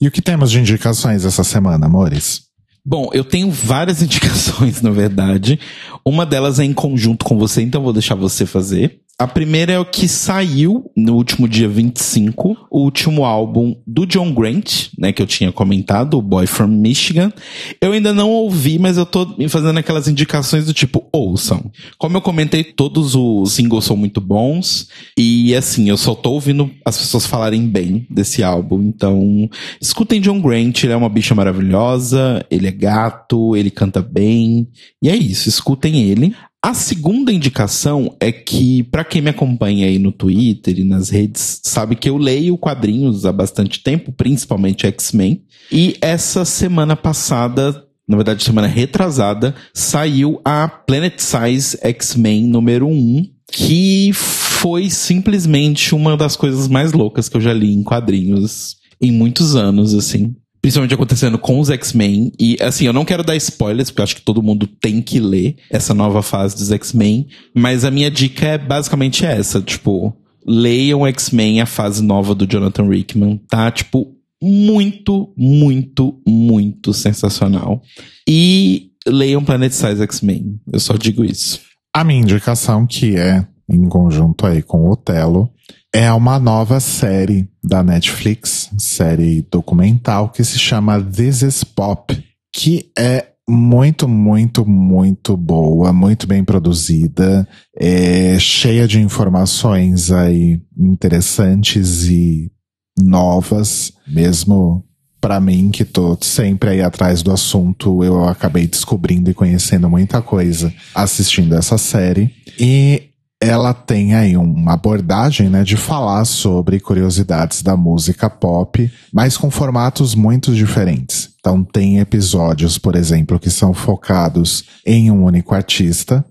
E o que temos de indicações essa semana, amores? Bom, eu tenho várias indicações, na verdade. Uma delas é em conjunto com você, então vou deixar você fazer. A primeira é o que saiu no último dia 25, o último álbum do John Grant, né, que eu tinha comentado, o Boy from Michigan. Eu ainda não ouvi, mas eu tô fazendo aquelas indicações do tipo, ouçam. Como eu comentei, todos os singles são muito bons, e assim, eu só tô ouvindo as pessoas falarem bem desse álbum, então escutem John Grant, ele é uma bicha maravilhosa, ele é gato, ele canta bem, e é isso, escutem ele. A segunda indicação é que, para quem me acompanha aí no Twitter e nas redes, sabe que eu leio quadrinhos há bastante tempo, principalmente X-Men. E essa semana passada, na verdade, semana retrasada, saiu a Planet Size X-Men número 1, que foi simplesmente uma das coisas mais loucas que eu já li em quadrinhos em muitos anos, assim principalmente acontecendo com os X-Men. E assim, eu não quero dar spoilers, porque acho que todo mundo tem que ler essa nova fase dos X-Men. Mas a minha dica é basicamente essa, tipo, leiam X-Men, a fase nova do Jonathan Rickman, tá? Tipo, muito, muito, muito sensacional. E leiam Planet Size X-Men. Eu só digo isso. A minha indicação, que é em conjunto aí com o Otelo, é uma nova série da Netflix, série documental, que se chama This is Pop, que é muito, muito, muito boa, muito bem produzida, é cheia de informações aí interessantes e novas, mesmo para mim que tô sempre aí atrás do assunto, eu acabei descobrindo e conhecendo muita coisa assistindo essa série. E ela tem aí uma abordagem, né, de falar sobre curiosidades da música pop, mas com formatos muito diferentes. Então tem episódios, por exemplo, que são focados em um único artista,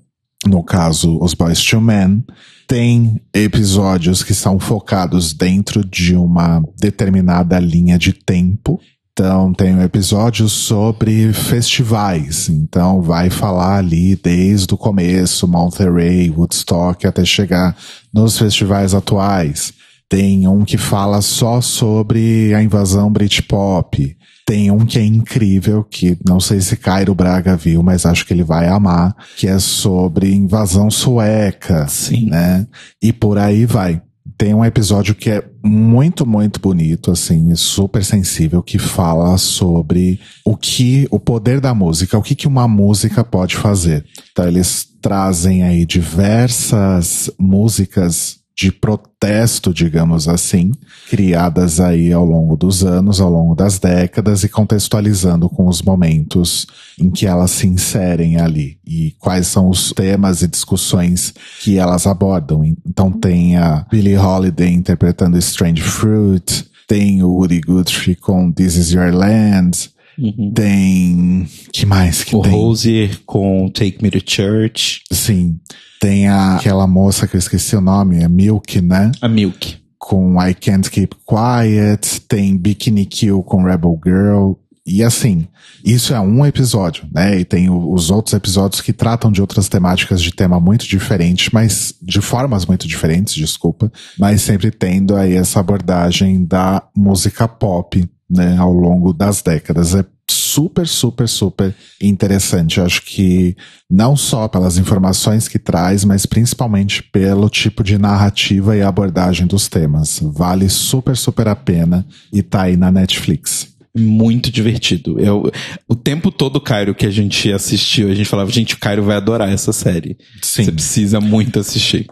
no caso, os Boys to Men. Tem episódios que são focados dentro de uma determinada linha de tempo. Então, tem um episódio sobre festivais. Então, vai falar ali desde o começo, Monterey, Woodstock, até chegar nos festivais atuais. Tem um que fala só sobre a invasão Britpop. Tem um que é incrível, que não sei se Cairo Braga viu, mas acho que ele vai amar, que é sobre invasão sueca. Sim. Né? E por aí vai tem um episódio que é muito, muito bonito, assim, super sensível, que fala sobre o que, o poder da música, o que, que uma música pode fazer. Então, eles trazem aí diversas músicas de protesto, digamos assim, criadas aí ao longo dos anos, ao longo das décadas e contextualizando com os momentos em que elas se inserem ali e quais são os temas e discussões que elas abordam. Então tem a Billie Holiday interpretando Strange Fruit, tem o Woody Guthrie com This Is Your Land, Uhum. tem que mais que O tem? Rose com Take Me to Church. Sim. Tem a, aquela moça que eu esqueci o nome, é Milk, né? A Milk. Com I Can't Keep Quiet. Tem Bikini Kill com Rebel Girl. E assim, isso é um episódio, né? E tem os outros episódios que tratam de outras temáticas de tema muito diferentes, mas de formas muito diferentes, desculpa, mas sempre tendo aí essa abordagem da música pop, né, ao longo das décadas. É super, super, super interessante. Eu acho que não só pelas informações que traz, mas principalmente pelo tipo de narrativa e abordagem dos temas. Vale super, super a pena e tá aí na Netflix. Muito divertido. Eu, o tempo todo o Cairo que a gente assistiu, a gente falava, gente, o Cairo vai adorar essa série. Sim. Você precisa muito assistir.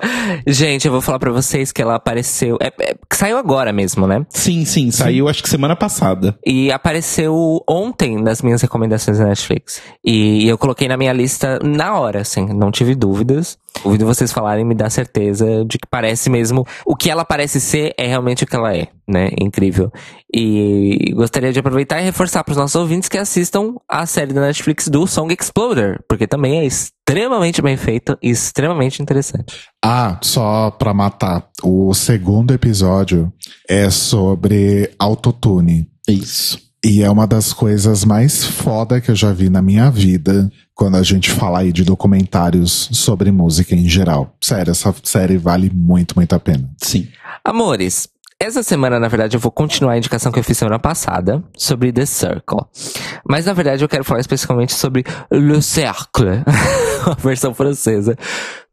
Gente, eu vou falar pra vocês que ela apareceu. É, é, saiu agora mesmo, né? Sim, sim, saiu acho que semana passada. E apareceu ontem nas minhas recomendações da Netflix. E eu coloquei na minha lista na hora, assim, não tive dúvidas. Ouvindo vocês falarem, me dá certeza de que parece mesmo. O que ela parece ser é realmente o que ela é, né? Incrível. E gostaria de aproveitar e reforçar para os nossos ouvintes que assistam a série da Netflix do Song Exploder, porque também é extremamente bem feito e extremamente interessante. Ah, só pra matar. O segundo episódio é sobre autotune. Isso. E é uma das coisas mais foda que eu já vi na minha vida quando a gente fala aí de documentários sobre música em geral. Sério, essa série vale muito, muito a pena. Sim. Amores, essa semana, na verdade, eu vou continuar a indicação que eu fiz semana passada sobre The Circle. Mas, na verdade, eu quero falar especificamente sobre Le Cercle, a versão francesa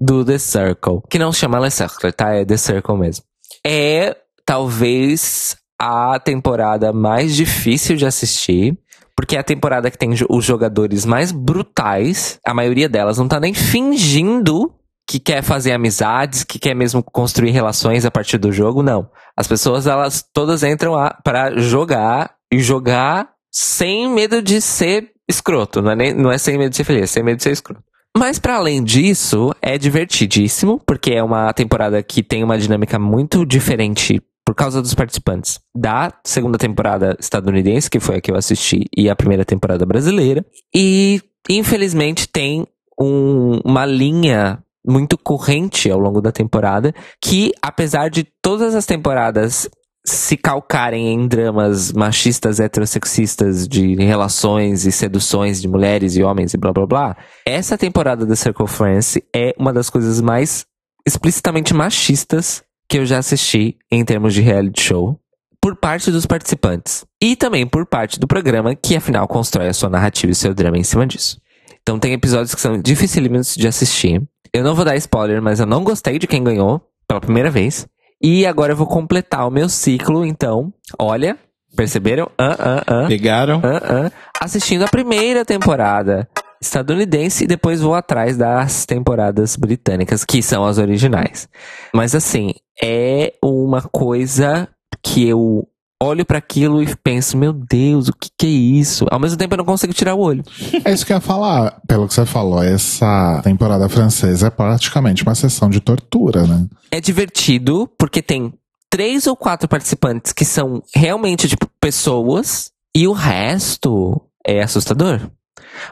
do The Circle. Que não se chama Le Cercle, tá? É The Circle mesmo. É, talvez, a temporada mais difícil de assistir. Porque é a temporada que tem os jogadores mais brutais. A maioria delas não tá nem fingindo que quer fazer amizades, que quer mesmo construir relações a partir do jogo, não. As pessoas, elas todas entram para jogar e jogar sem medo de ser escroto. Não é, nem, não é sem medo de ser feliz, é sem medo de ser escroto. Mas para além disso, é divertidíssimo, porque é uma temporada que tem uma dinâmica muito diferente por causa dos participantes da segunda temporada estadunidense, que foi a que eu assisti, e a primeira temporada brasileira. E, infelizmente, tem um, uma linha muito corrente ao longo da temporada, que, apesar de todas as temporadas se calcarem em dramas machistas, heterossexistas de relações e seduções de mulheres e homens e blá blá blá, essa temporada da Circle France é uma das coisas mais explicitamente machistas que eu já assisti em termos de reality show por parte dos participantes e também por parte do programa que afinal constrói a sua narrativa e seu drama em cima disso. Então tem episódios que são dificílimos de assistir. Eu não vou dar spoiler, mas eu não gostei de quem ganhou pela primeira vez. E agora eu vou completar o meu ciclo, então. Olha, perceberam? Ah, ah, ah. Pegaram? Ah, ah. Assistindo a primeira temporada estadunidense e depois vou atrás das temporadas britânicas, que são as originais. Mas assim, é uma coisa que eu olho para aquilo e penso, meu Deus, o que, que é isso? Ao mesmo tempo eu não consigo tirar o olho. É isso que eu ia falar. Pelo que você falou, essa temporada francesa é praticamente uma sessão de tortura, né? É divertido porque tem três ou quatro participantes que são realmente tipo pessoas e o resto é assustador.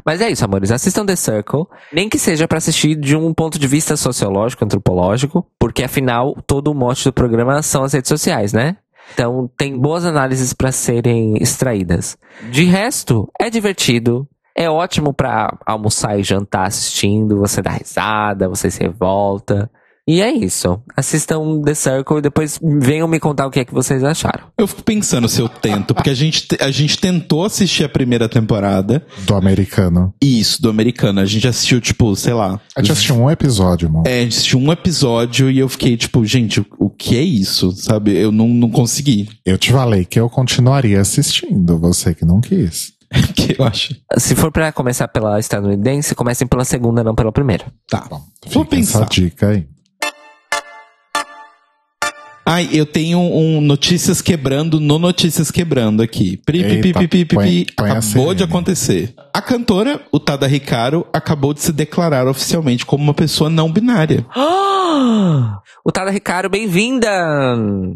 Mas é isso, amores. Assistam The Circle. Nem que seja para assistir de um ponto de vista sociológico, antropológico, porque afinal todo o mote do programa são as redes sociais, né? Então tem boas análises para serem extraídas. De resto, é divertido. É ótimo para almoçar e jantar assistindo. Você dá risada, você se revolta. E é isso. Assistam The Circle e depois venham me contar o que é que vocês acharam. Eu fico pensando se eu tento, porque a gente, a gente tentou assistir a primeira temporada. Do americano. Isso, do americano. A gente assistiu, tipo, sei lá. A gente assistiu um episódio, mano. É, a gente assistiu um episódio e eu fiquei, tipo, gente, o, o que é isso? Sabe? Eu não, não consegui. Eu te falei que eu continuaria assistindo, você que não quis. que eu acho. Se for para começar pela estadunidense, comecem pela segunda, não pela primeira. Tá. Bom, Vou fica essa pensar. dica aí. Ai, eu tenho um Notícias Quebrando no Notícias Quebrando aqui. Pri, pi, pi, pi, pi, pi, põe- pi. põe Acabou de acontecer. A cantora, o Tada Hikaru, acabou de se declarar oficialmente como uma pessoa não binária. o Tada Ricardo, bem-vinda!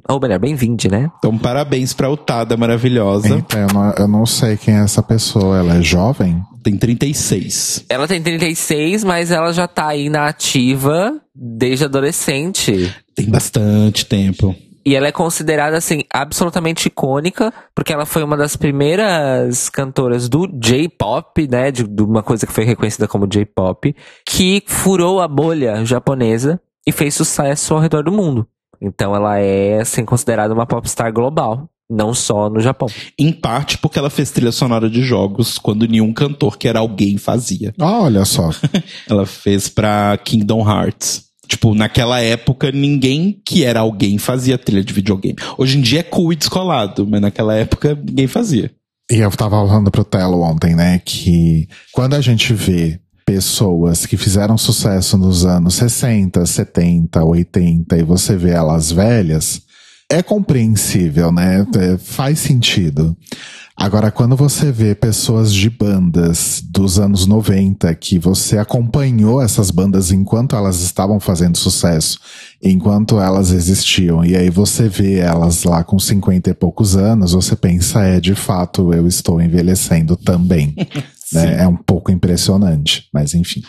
Ou melhor, bem-vinde, né? Então, parabéns pra Utada maravilhosa. Eita, eu não, eu não sei quem é essa pessoa. Ela é jovem? Tem 36. Ela tem 36, mas ela já tá aí na ativa desde adolescente. Tem bastante tempo. E ela é considerada, assim, absolutamente icônica, porque ela foi uma das primeiras cantoras do J-pop, né? De, de uma coisa que foi reconhecida como J-pop, que furou a bolha japonesa e fez sucesso ao redor do mundo. Então ela é, assim, considerada uma popstar global, não só no Japão. Em parte porque ela fez trilha sonora de jogos quando nenhum cantor que era alguém fazia. Ah, olha só. Ela fez pra Kingdom Hearts. Tipo, naquela época, ninguém que era alguém fazia trilha de videogame. Hoje em dia é cool e descolado, mas naquela época ninguém fazia. E eu tava falando pro Telo ontem, né, que quando a gente vê pessoas que fizeram sucesso nos anos 60, 70, 80 e você vê elas velhas, é compreensível, né? É, faz sentido. Agora, quando você vê pessoas de bandas dos anos 90 que você acompanhou essas bandas enquanto elas estavam fazendo sucesso, enquanto elas existiam, e aí você vê elas lá com 50 e poucos anos, você pensa, é, de fato, eu estou envelhecendo também. né? É um pouco impressionante, mas enfim.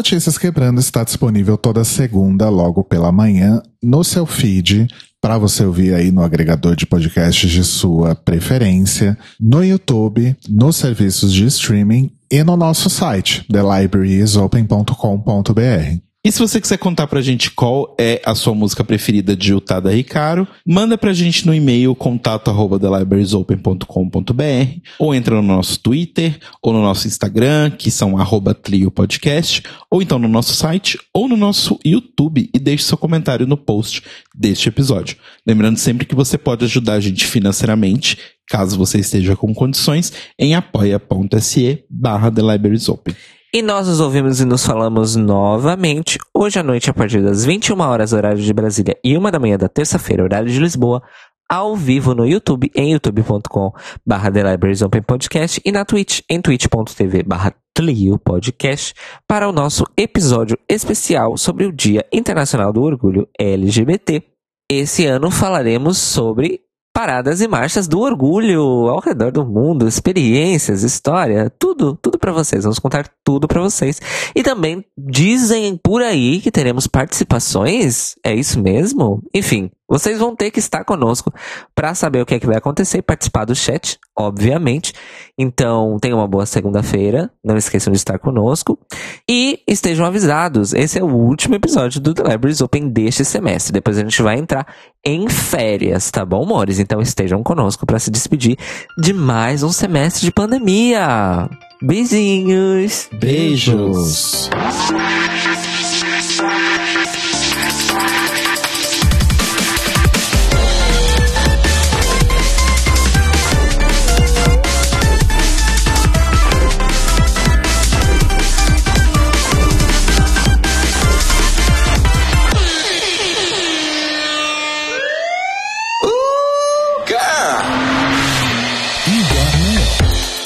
Notícias Quebrando está disponível toda segunda, logo pela manhã, no seu feed, para você ouvir aí no agregador de podcasts de sua preferência, no YouTube, nos serviços de streaming e no nosso site, thelibrariesopen.com.br. E se você quiser contar pra gente qual é a sua música preferida de Utada Ricaro, manda pra gente no e-mail contato arroba ou entra no nosso Twitter ou no nosso Instagram, que são arroba Tlio Podcast, ou então no nosso site ou no nosso YouTube e deixe seu comentário no post deste episódio. Lembrando sempre que você pode ajudar a gente financeiramente, caso você esteja com condições, em apoia.se barra The Libraries Open. E nós nos ouvimos e nos falamos novamente hoje à noite, a partir das 21 horas, horário de Brasília, e uma da manhã da terça-feira, horário de Lisboa, ao vivo no YouTube, em youtube.com barra The Libraries Open Podcast e na Twitch, em twitch.tv barra Podcast, para o nosso episódio especial sobre o Dia Internacional do Orgulho LGBT. Esse ano falaremos sobre paradas e marchas do orgulho ao redor do mundo, experiências, história, tudo, tudo para vocês. Vamos contar tudo para vocês. E também dizem por aí que teremos participações. É isso mesmo? Enfim, vocês vão ter que estar conosco para saber o que é que vai acontecer e participar do chat, obviamente. Então, tenham uma boa segunda-feira. Não esqueçam de estar conosco. E estejam avisados. Esse é o último episódio do The Libraries Open deste semestre. Depois a gente vai entrar em férias, tá bom, amores? Então estejam conosco para se despedir de mais um semestre de pandemia. Beijinhos. Beijos.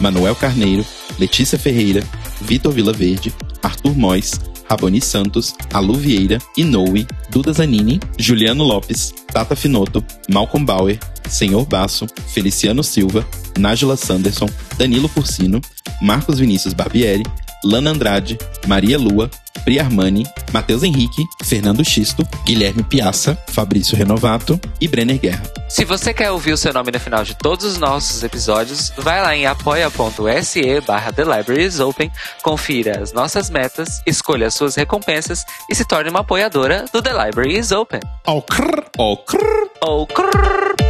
Manuel Carneiro, Letícia Ferreira, Vitor Vilaverde, Arthur Mois, Raboni Santos, Alu Vieira, Inoue, Duda Zanini, Juliano Lopes, Tata Finoto, Malcolm Bauer, Senhor Basso, Feliciano Silva, Nájila Sanderson, Danilo Porcino, Marcos Vinícius Barbieri, Lana Andrade, Maria Lua, Pri Armani, Matheus Henrique, Fernando Xisto, Guilherme Piaça, Fabrício Renovato e Brenner Guerra. Se você quer ouvir o seu nome no final de todos os nossos episódios, vai lá em apoia.se barra The Libraries Open, confira as nossas metas, escolha as suas recompensas e se torne uma apoiadora do The Library is Open. Ó crrr, ó crrr. Ou crrr.